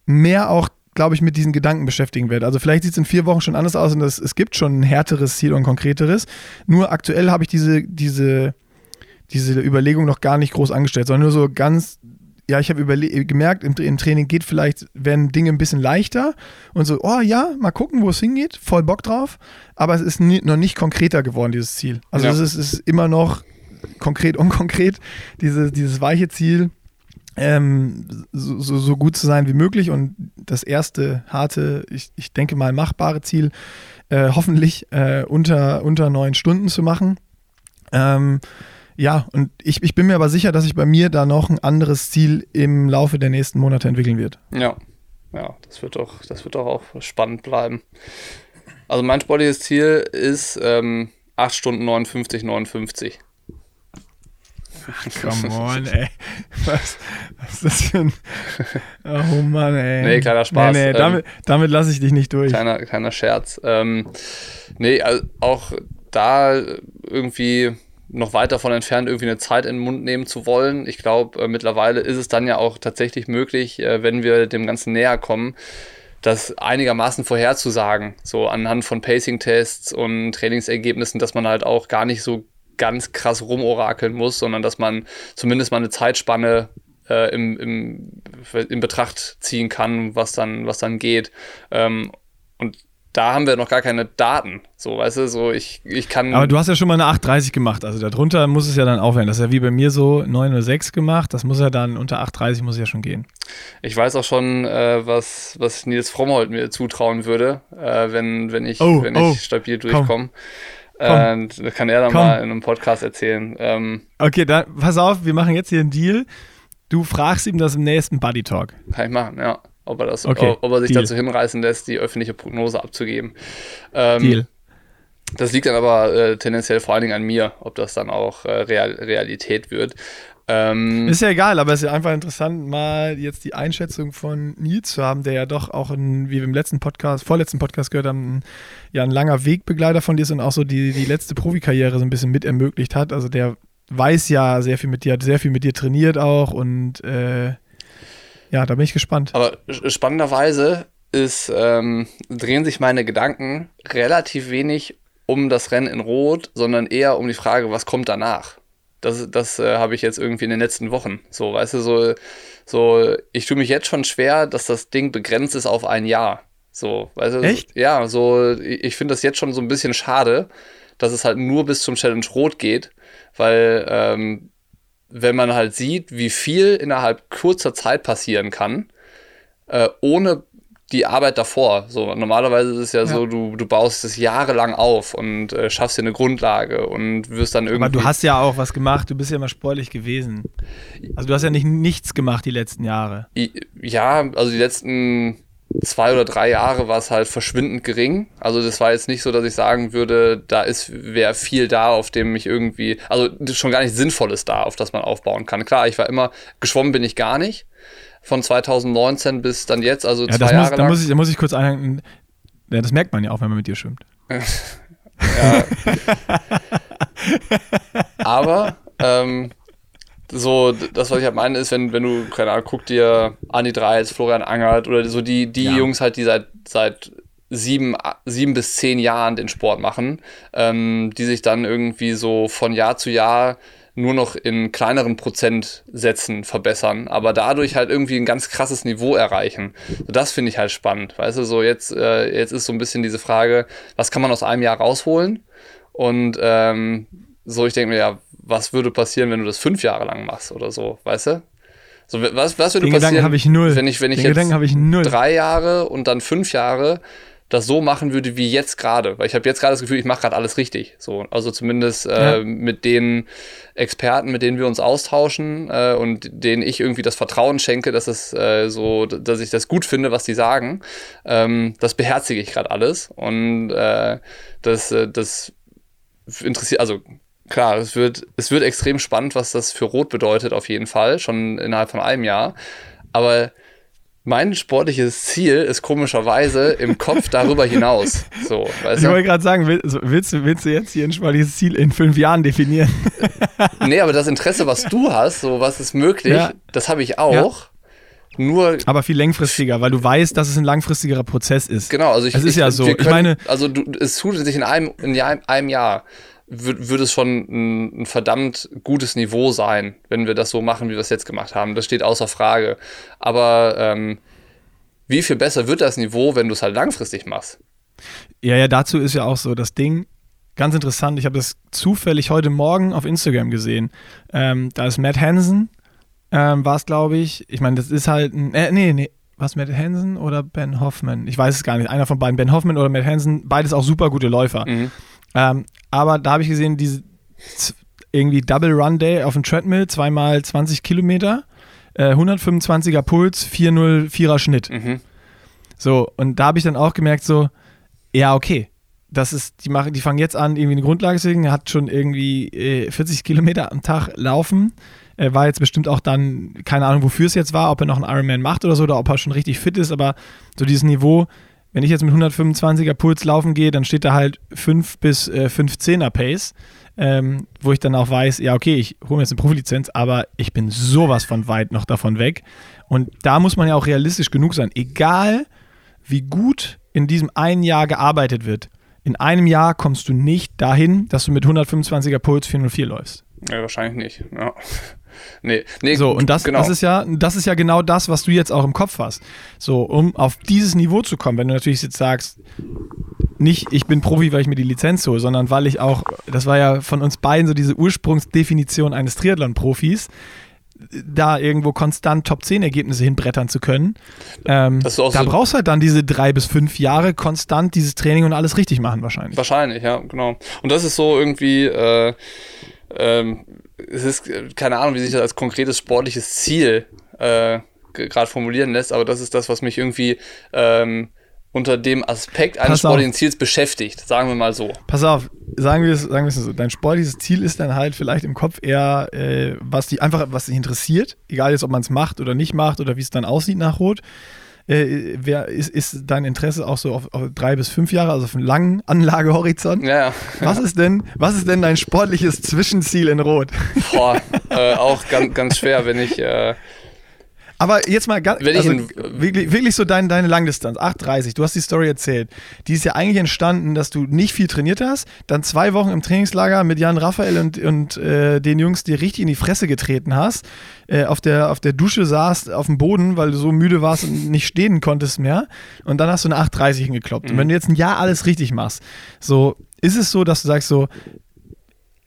S1: mehr auch glaube ich, mit diesen Gedanken beschäftigen werde. Also vielleicht sieht es in vier Wochen schon anders aus und das, es gibt schon ein härteres Ziel und ein konkreteres. Nur aktuell habe ich diese, diese, diese Überlegung noch gar nicht groß angestellt, sondern nur so ganz, ja, ich habe gemerkt, im, im, Training geht vielleicht, werden Dinge ein bisschen leichter und so, oh ja, mal gucken, wo es hingeht, voll Bock drauf, aber es ist nie, noch nicht konkreter geworden, dieses Ziel. Also ja. es ist, ist, immer noch konkret, *laughs* unkonkret, diese, dieses weiche Ziel ähm, so, so, so, gut zu sein wie möglich und das erste harte, ich, ich denke mal machbare Ziel, äh, hoffentlich äh, unter, unter neun Stunden zu machen. Ähm, ja, und ich, ich bin mir aber sicher, dass sich bei mir da noch ein anderes Ziel im Laufe der nächsten Monate entwickeln wird.
S2: Ja, ja, das wird doch, das wird doch auch spannend bleiben. Also mein sportliches Ziel ist ähm, 8 Stunden 59, 59. *laughs*
S1: Come *laughs* on, ey. Was, was ist das für ein. Oh Mann, ey.
S2: Nee, kleiner Spaß. Nee,
S1: nee, damit, ähm, damit lasse ich dich nicht durch.
S2: Kleiner, kleiner Scherz. Ähm, nee, also auch da irgendwie noch weit davon entfernt, irgendwie eine Zeit in den Mund nehmen zu wollen. Ich glaube, äh, mittlerweile ist es dann ja auch tatsächlich möglich, äh, wenn wir dem Ganzen näher kommen, das einigermaßen vorherzusagen, so anhand von Pacing-Tests und Trainingsergebnissen, dass man halt auch gar nicht so ganz krass rumorakeln muss, sondern dass man zumindest mal eine Zeitspanne äh, im, im, in Betracht ziehen kann, was dann, was dann geht. Ähm, und da haben wir noch gar keine Daten. So, weißt du, so ich, ich kann.
S1: Aber du hast ja schon mal eine 8,30 gemacht. Also darunter muss es ja dann aufhören. Das ist ja wie bei mir so 9 oder 6 gemacht. Das muss ja dann unter 8,30 muss ja schon gehen.
S2: Ich weiß auch schon, äh, was, was Nils Frommholt mir zutrauen würde, äh, wenn, wenn ich,
S1: oh,
S2: wenn
S1: oh,
S2: ich stabil durchkomme. Äh, das kann er dann komm. mal in einem Podcast erzählen. Ähm,
S1: okay, dann pass auf, wir machen jetzt hier einen Deal. Du fragst ihm das im nächsten Buddy Talk.
S2: Kann ich machen, ja ob er, das, okay, ob er sich Deal. dazu hinreißen lässt, die öffentliche Prognose abzugeben. Ähm, Deal. Das liegt dann aber äh, tendenziell vor allen Dingen an mir, ob das dann auch äh, Real Realität wird.
S1: Ähm, ist ja egal, aber es ist ja einfach interessant, mal jetzt die Einschätzung von Nils zu haben, der ja doch auch, in, wie wir im letzten Podcast, vorletzten Podcast gehört haben, ja ein langer Wegbegleiter von dir ist und auch so die, die letzte Profikarriere so ein bisschen mit ermöglicht hat. Also der weiß ja sehr viel mit dir, hat sehr viel mit dir trainiert auch und äh, ja, da bin ich gespannt.
S2: Aber spannenderweise ist, ähm, drehen sich meine Gedanken relativ wenig um das Rennen in Rot, sondern eher um die Frage, was kommt danach? Das, das äh, habe ich jetzt irgendwie in den letzten Wochen. So, weißt du, so, so, ich tue mich jetzt schon schwer, dass das Ding begrenzt ist auf ein Jahr. So, weißt du,
S1: Echt?
S2: ja, so, ich finde das jetzt schon so ein bisschen schade, dass es halt nur bis zum Challenge Rot geht, weil ähm, wenn man halt sieht, wie viel innerhalb kurzer Zeit passieren kann, äh, ohne die Arbeit davor. So, normalerweise ist es ja, ja, so, du, du baust es jahrelang auf und äh, schaffst dir eine Grundlage und wirst dann irgendwie.
S1: Aber du hast ja auch was gemacht, du bist ja immer sportlich gewesen. Also du hast ja nicht nichts gemacht die letzten Jahre.
S2: Ja, also die letzten zwei oder drei Jahre war es halt verschwindend gering. Also das war jetzt nicht so, dass ich sagen würde, da ist wäre viel da, auf dem ich irgendwie, also schon gar nicht Sinnvolles da, auf das man aufbauen kann. Klar, ich war immer, geschwommen bin ich gar nicht. Von 2019 bis dann jetzt, also ja, zwei
S1: muss,
S2: Jahre
S1: da Muss ich, da muss ich kurz einhängen. Ja, das merkt man ja auch, wenn man mit dir schwimmt.
S2: ja. *laughs* Aber ähm, so, das, was ich halt meine, ist, wenn, wenn du, keine Ahnung, guck dir Andi Dreis, Florian Angert oder so die, die ja. Jungs halt, die seit, seit sieben, sieben bis zehn Jahren den Sport machen, ähm, die sich dann irgendwie so von Jahr zu Jahr nur noch in kleineren Prozentsätzen verbessern, aber dadurch halt irgendwie ein ganz krasses Niveau erreichen. Das finde ich halt spannend. Weißt du, so jetzt, äh, jetzt ist so ein bisschen diese Frage, was kann man aus einem Jahr rausholen? Und ähm, so, ich denke mir, ja, was würde passieren, wenn du das fünf Jahre lang machst oder so, weißt du? So, was, was würde
S1: Den
S2: passieren,
S1: ich null.
S2: wenn ich, wenn ich
S1: Den
S2: jetzt
S1: ich null.
S2: drei Jahre und dann fünf Jahre das so machen würde wie jetzt gerade? Weil ich habe jetzt gerade das Gefühl, ich mache gerade alles richtig. So, also zumindest äh, ja. mit den Experten, mit denen wir uns austauschen äh, und denen ich irgendwie das Vertrauen schenke, dass es äh, so, dass ich das gut finde, was die sagen. Ähm, das beherzige ich gerade alles und äh, das, äh, das interessiert, also klar, es wird, es wird extrem spannend, was das für Rot bedeutet, auf jeden Fall, schon innerhalb von einem Jahr. Aber mein sportliches Ziel ist komischerweise im Kopf darüber hinaus. So,
S1: ich wollte gerade sagen, willst, du, willst du jetzt hier ein sportliches Ziel in fünf Jahren definieren? *laughs*
S2: nee, aber das Interesse, was du hast, so was ist möglich, ja. das habe ich auch. Ja. Nur
S1: aber viel längfristiger, weil du weißt, dass es ein langfristigerer Prozess ist.
S2: Genau, also ich,
S1: es ist
S2: ich,
S1: ja so.
S2: Können,
S1: ich meine,
S2: also du, es tut sich in einem, in einem Jahr wird es schon ein, ein, verdammt gutes Niveau sein, wenn wir das so machen, wie wir es jetzt gemacht haben. Das steht außer Frage. Aber ähm, wie viel besser wird das Niveau, wenn du es halt langfristig machst?
S1: Ja, ja, dazu ist ja auch so das Ding. Ganz interessant, ich habe das zufällig heute Morgen auf Instagram gesehen. Ähm, da ist Matt Hansen, ähm, war es, glaube ich. Ich meine, das ist halt ein. Äh, nee, nee. Was, Matt Hansen oder Ben Hoffman? Ich weiß es gar nicht. Einer von beiden, Ben Hoffman oder Matt Hansen, beides auch super gute Läufer. Mhm. Ähm, aber da habe ich gesehen, diese irgendwie Double Run Day auf dem Treadmill, zweimal 20 Kilometer, äh, 125er Puls, 404er Schnitt. Mhm. So, und da habe ich dann auch gemerkt, so, ja, okay. Das ist, die machen, die fangen jetzt an, irgendwie eine Grundlage zu legen, hat schon irgendwie äh, 40 Kilometer am Tag laufen. Er war jetzt bestimmt auch dann, keine Ahnung, wofür es jetzt war, ob er noch einen Ironman macht oder so, oder ob er schon richtig fit ist, aber so dieses Niveau, wenn ich jetzt mit 125er Puls laufen gehe, dann steht da halt 5 bis äh, 15er Pace, ähm, wo ich dann auch weiß, ja, okay, ich hole mir jetzt eine Profilizenz, aber ich bin sowas von weit noch davon weg. Und da muss man ja auch realistisch genug sein. Egal, wie gut in diesem einen Jahr gearbeitet wird, in einem Jahr kommst du nicht dahin, dass du mit 125er Puls 404 läufst.
S2: Ja, wahrscheinlich nicht. Ja. Nee, nee,
S1: so, und das,
S2: genau.
S1: das, ist ja, das ist ja genau das, was du jetzt auch im Kopf hast. So, um auf dieses Niveau zu kommen, wenn du natürlich jetzt sagst, nicht, ich bin Profi, weil ich mir die Lizenz hole, sondern weil ich auch, das war ja von uns beiden so diese Ursprungsdefinition eines Triathlon-Profis, da irgendwo konstant Top 10 Ergebnisse hinbrettern zu können. Ähm, da so brauchst du halt dann diese drei bis fünf Jahre konstant dieses Training und alles richtig machen wahrscheinlich.
S2: Wahrscheinlich, ja, genau. Und das ist so irgendwie, äh, ähm, es ist keine Ahnung, wie sich das als konkretes sportliches Ziel äh, gerade formulieren lässt, aber das ist das, was mich irgendwie ähm, unter dem Aspekt eines sportlichen Ziels beschäftigt, sagen wir mal so.
S1: Pass auf, sagen wir es sagen wir so, dein sportliches Ziel ist dann halt vielleicht im Kopf eher, äh, was dich einfach, was dich interessiert, egal jetzt, ob man es macht oder nicht macht oder wie es dann aussieht nach Rot. Äh, wer, ist, ist dein Interesse auch so auf, auf, drei bis fünf Jahre, also auf einen langen Anlagehorizont?
S2: Ja, ja.
S1: Was ist denn, was ist denn dein sportliches Zwischenziel in Rot?
S2: Boah, äh, auch ganz, ganz schwer, wenn ich äh,
S1: aber jetzt mal ganz, also wirklich, wirklich so dein, deine Langdistanz, 8,30, du hast die Story erzählt. Die ist ja eigentlich entstanden, dass du nicht viel trainiert hast, dann zwei Wochen im Trainingslager mit Jan Raphael und, und äh, den Jungs dir richtig in die Fresse getreten hast, äh, auf, der, auf der Dusche saßt, auf dem Boden, weil du so müde warst und nicht stehen konntest mehr. Und dann hast du eine 8,30 hingekloppt. Mhm. Und wenn du jetzt ein Jahr alles richtig machst, so ist es so, dass du sagst so,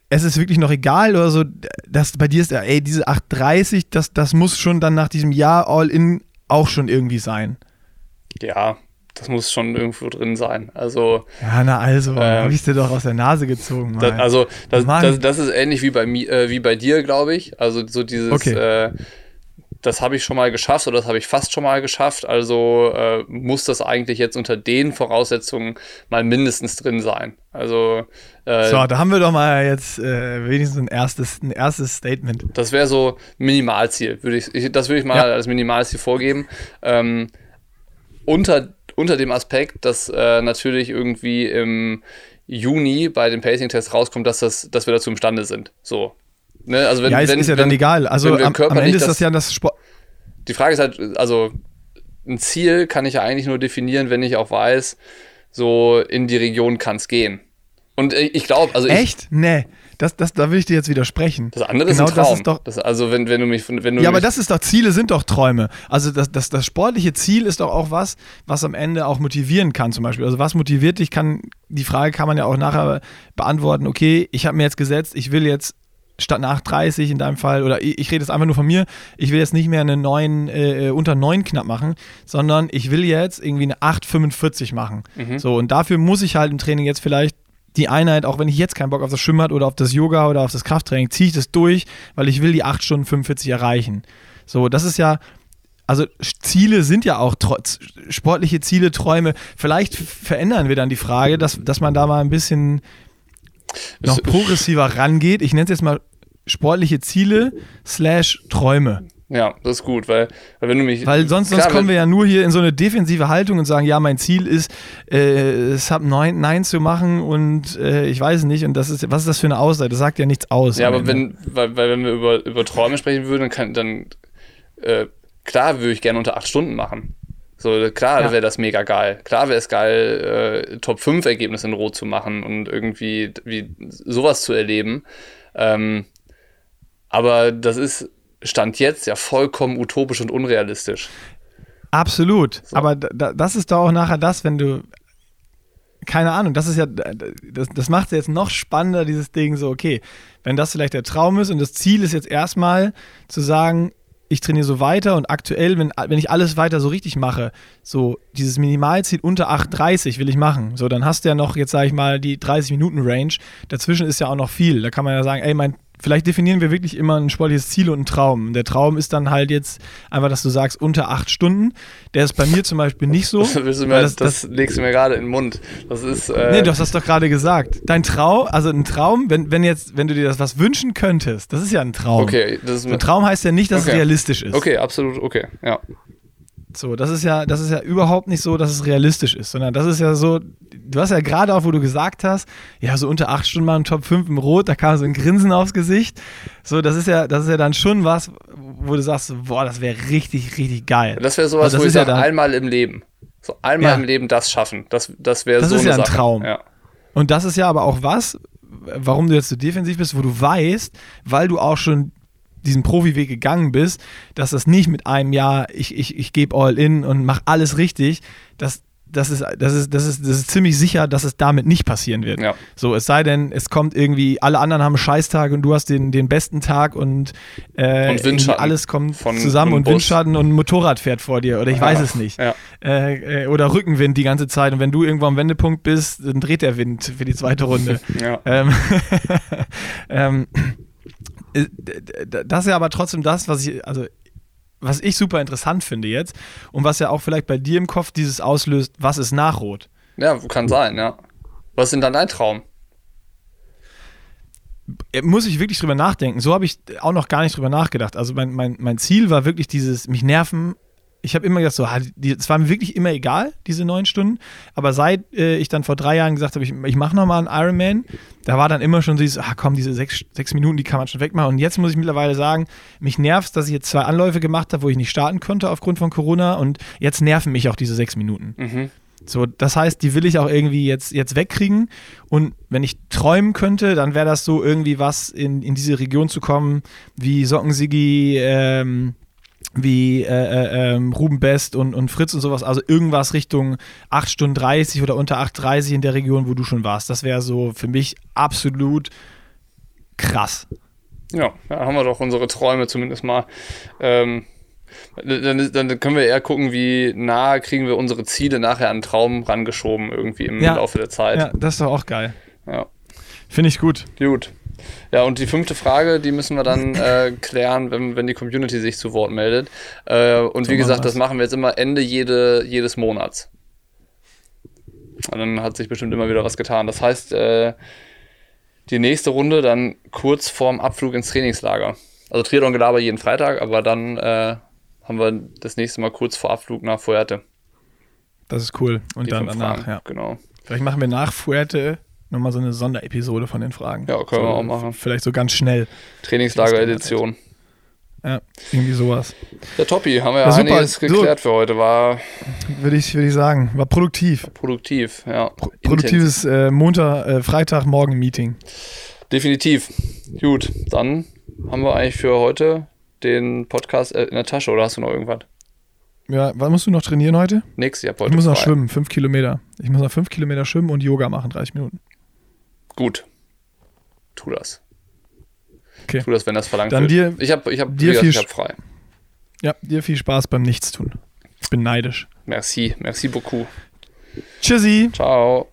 S1: es ist wirklich noch egal oder so, dass bei dir ist, ey, diese 830, das, das muss schon dann nach diesem Jahr All-In auch schon irgendwie sein.
S2: Ja, das muss schon irgendwo drin sein. Also.
S1: Ja, na also, ähm, habe ich dir doch aus der Nase gezogen.
S2: Das, also, das, das, das, ist ähnlich wie bei, äh, wie bei dir, glaube ich. Also, so dieses. Okay. Äh, das habe ich schon mal geschafft oder das habe ich fast schon mal geschafft. Also äh, muss das eigentlich jetzt unter den Voraussetzungen mal mindestens drin sein. Also
S1: äh, so, da haben wir doch mal jetzt äh, wenigstens ein erstes, ein erstes Statement.
S2: Das wäre so Minimalziel, würde ich, ich, das würde ich mal ja. als Minimalziel vorgeben. Ähm, unter, unter dem Aspekt, dass äh, natürlich irgendwie im Juni bei den Pacing-Tests rauskommt, dass, das, dass wir dazu imstande sind. So,
S1: Ne? Also wenn, ja, es wenn, ist ja wenn, dann egal. Also am, am, Ende ist das, ja das Sport.
S2: Die Frage ist halt, also ein Ziel kann ich ja eigentlich nur definieren, wenn ich auch weiß, so in die Region kann es gehen. Und ich glaube, also.
S1: Echt? Ich, nee. Das, das, da will ich dir jetzt widersprechen.
S2: Das andere genau, ist ein Traum. Das ist doch, das, also wenn, wenn du mich, wenn du
S1: ja,
S2: aber
S1: das ist doch Ziele sind doch Träume. Also das, das, das sportliche Ziel ist doch auch was, was am Ende auch motivieren kann zum Beispiel. Also was motiviert dich? Kann die Frage kann man ja auch nachher beantworten. Okay, ich habe mir jetzt gesetzt, ich will jetzt statt nach 30 in deinem Fall, oder ich, ich rede jetzt einfach nur von mir, ich will jetzt nicht mehr eine 9, äh, unter 9 knapp machen, sondern ich will jetzt irgendwie eine 8,45 machen. Mhm. So, und dafür muss ich halt im Training jetzt vielleicht die Einheit, auch wenn ich jetzt keinen Bock auf das Schwimmbad oder auf das Yoga oder auf das Krafttraining, ziehe ich das durch, weil ich will die 8 Stunden 45 erreichen. So, das ist ja, also Ziele sind ja auch trotz, sportliche Ziele, Träume. Vielleicht verändern wir dann die Frage, dass, dass man da mal ein bisschen noch progressiver rangeht. Ich nenne es jetzt mal sportliche Ziele slash Träume.
S2: Ja, das ist gut, weil, weil wenn du mich.
S1: Weil sonst, klar, sonst kommen wir ja nur hier in so eine defensive Haltung und sagen, ja, mein Ziel ist, äh, Sub 9, 9 zu machen und äh, ich weiß nicht, und das ist, was ist das für eine Aussage? Das sagt ja nichts aus.
S2: Ja, aber wenn, weil, weil, wenn wir über, über Träume sprechen würden, dann, kann, dann äh, klar würde ich gerne unter 8 Stunden machen. So, klar ja. wäre das mega geil. Klar wäre es geil, äh, Top 5 Ergebnisse in Rot zu machen und irgendwie wie sowas zu erleben. Ähm, aber das ist Stand jetzt ja vollkommen utopisch und unrealistisch.
S1: Absolut. So. Aber das ist doch auch nachher das, wenn du. Keine Ahnung, das ist ja, das, das macht es jetzt noch spannender, dieses Ding so, okay, wenn das vielleicht der Traum ist und das Ziel ist jetzt erstmal zu sagen, ich trainiere so weiter und aktuell, wenn, wenn ich alles weiter so richtig mache, so dieses Minimalziel unter 8,30 will ich machen. So, dann hast du ja noch, jetzt sage ich mal, die 30 Minuten Range. Dazwischen ist ja auch noch viel. Da kann man ja sagen, ey, mein vielleicht definieren wir wirklich immer ein sportliches Ziel und einen Traum. Der Traum ist dann halt jetzt einfach, dass du sagst, unter acht Stunden. Der ist bei mir zum Beispiel nicht so. *laughs*
S2: Das, mir, das, das, das legst du mir gerade in den Mund. Das ist. Äh
S1: nee, du hast das doch gerade gesagt. Dein Traum, also ein Traum, wenn, wenn jetzt, wenn du dir das was wünschen könntest, das ist ja ein Traum.
S2: Okay,
S1: das ist ein Traum heißt ja nicht, dass okay. es realistisch ist.
S2: Okay, absolut, okay, ja.
S1: So, das ist ja, das ist ja überhaupt nicht so, dass es realistisch ist, sondern das ist ja so, du hast ja gerade auch, wo du gesagt hast, ja, so unter acht Stunden mal im Top 5 im Rot, da kam so ein Grinsen aufs Gesicht. So, das ist ja, das ist ja dann schon was, wo du sagst, boah, das wäre richtig, richtig geil.
S2: Das wäre sowas,
S1: Also das
S2: wo ich
S1: ist ja
S2: sage,
S1: dann-
S2: einmal im Leben. So einmal
S1: Ja.
S2: im Leben das schaffen. Das, das wäre
S1: Das
S2: so
S1: ist
S2: eine
S1: ja ein
S2: Sache.
S1: Traum.
S2: Ja.
S1: Und das ist ja aber auch was, warum du jetzt so defensiv bist, wo du weißt, weil du auch schon diesen Profiweg gegangen bist, dass das nicht mit einem Jahr, ich, ich, ich gebe all in und mach alles richtig, das, das, ist, das, ist, das, ist, das ist ziemlich sicher, dass es damit nicht passieren wird.
S2: Ja.
S1: So, es sei denn, es kommt irgendwie, alle anderen haben Scheißtag und du hast den, den besten Tag und, äh,
S2: Und
S1: alles kommt zusammen und
S2: Bus.
S1: Windschatten und ein Motorrad fährt vor dir oder ich weiß
S2: Ja.
S1: es nicht
S2: Ja.
S1: äh, äh, oder Rückenwind die ganze Zeit. Und wenn du irgendwo am Wendepunkt bist, dann dreht der Wind für die zweite Runde. *laughs*
S2: Ja.
S1: ähm, *laughs* ähm, äh, das ist ja aber trotzdem das, was ich, also was ich super interessant finde jetzt und was ja auch vielleicht bei dir im Kopf dieses auslöst, was ist nach Rot?
S2: ja, kann sein, ja. Was ist denn dann dein Traum?
S1: Äh, Muss ich wirklich drüber nachdenken. So habe ich auch noch gar nicht drüber nachgedacht. Also mein, mein, mein Ziel war wirklich dieses, mich nerven. Ich habe immer gedacht, so, es war mir wirklich immer egal, diese neun Stunden. Aber seit äh, ich dann vor drei Jahren gesagt habe, ich, ich mache nochmal einen Ironman, da war dann immer schon dieses, ah komm, diese sechs, sechs Minuten, die kann man schon wegmachen. Und jetzt muss ich mittlerweile sagen, mich nervt dass ich jetzt zwei Anläufe gemacht habe, wo ich nicht starten konnte aufgrund von Corona. Und jetzt nerven mich auch diese sechs Minuten.
S2: Mhm.
S1: So, das heißt, die will ich auch irgendwie jetzt, jetzt wegkriegen. Und wenn ich träumen könnte, dann wäre das so irgendwie was, in, in diese Region zu kommen, wie Sockensigi, ähm, wie äh, äh, ähm, Ruben Best und, und Fritz und sowas. Also irgendwas Richtung 8 Stunden 30 oder unter 8,30 in der Region, wo du schon warst. Das wäre so für mich absolut krass.
S2: Ja, da haben wir doch unsere Träume zumindest mal. Ähm, dann, dann können wir eher gucken, wie nah kriegen wir unsere Ziele nachher an Traum rangeschoben, irgendwie im
S1: Ja.
S2: Laufe der Zeit.
S1: Ja, das ist doch auch geil.
S2: Ja.
S1: Finde ich gut.
S2: Gut. Ja, und die fünfte Frage, die müssen wir dann *clears throat* äh, klären, wenn, wenn die Community sich zu Wort meldet. Äh, und
S1: So
S2: wie gesagt, das machen wir jetzt immer Ende jede, jedes Monats. Und dann hat sich bestimmt immer wieder was getan. Das heißt, äh, die nächste Runde dann kurz vorm Abflug ins Trainingslager. Also Triathlon-Gelaber jeden Freitag, aber dann äh, haben wir das nächste Mal kurz vor Abflug nach Fuerte.
S1: Das ist cool. Und
S2: Die
S1: dann danach,
S2: Fragen.
S1: ja.
S2: Genau.
S1: Vielleicht machen wir nach Fuerte nochmal so eine Sonderepisode von den Fragen.
S2: Ja, können
S1: so,
S2: wir auch machen.
S1: Vielleicht so ganz schnell.
S2: Trainingslager-Edition.
S1: Ja, irgendwie sowas.
S2: Ja, Toppi, haben wir ja,
S1: Ja, super.
S2: einiges
S1: So.
S2: geklärt für heute. War
S1: Würde ich, würde ich sagen. War produktiv.
S2: produktiv, ja. Intensiv.
S1: Produktives äh, Montag, äh, Freitagmorgen-Meeting.
S2: Definitiv. Gut, dann haben wir eigentlich für heute den Podcast äh, in der Tasche oder hast du noch irgendwas?
S1: Ja, wann musst du noch trainieren heute?
S2: Nix, ich hab heute
S1: Ich muss noch
S2: frei.
S1: schwimmen, fünf Kilometer. Ich muss noch fünf Kilometer schwimmen und Yoga machen, 30 Minuten.
S2: Gut. Tu das.
S1: Okay.
S2: Tu das, wenn das verlangt
S1: Dann
S2: wird.
S1: dir-
S2: ich hab, ich hab,
S1: dir
S2: gesagt,
S1: viel
S2: ich hab frei.
S1: Ja, dir viel Spaß beim Nichtstun. Ich bin neidisch.
S2: Merci, merci beaucoup.
S1: Tschüssi.
S2: Ciao.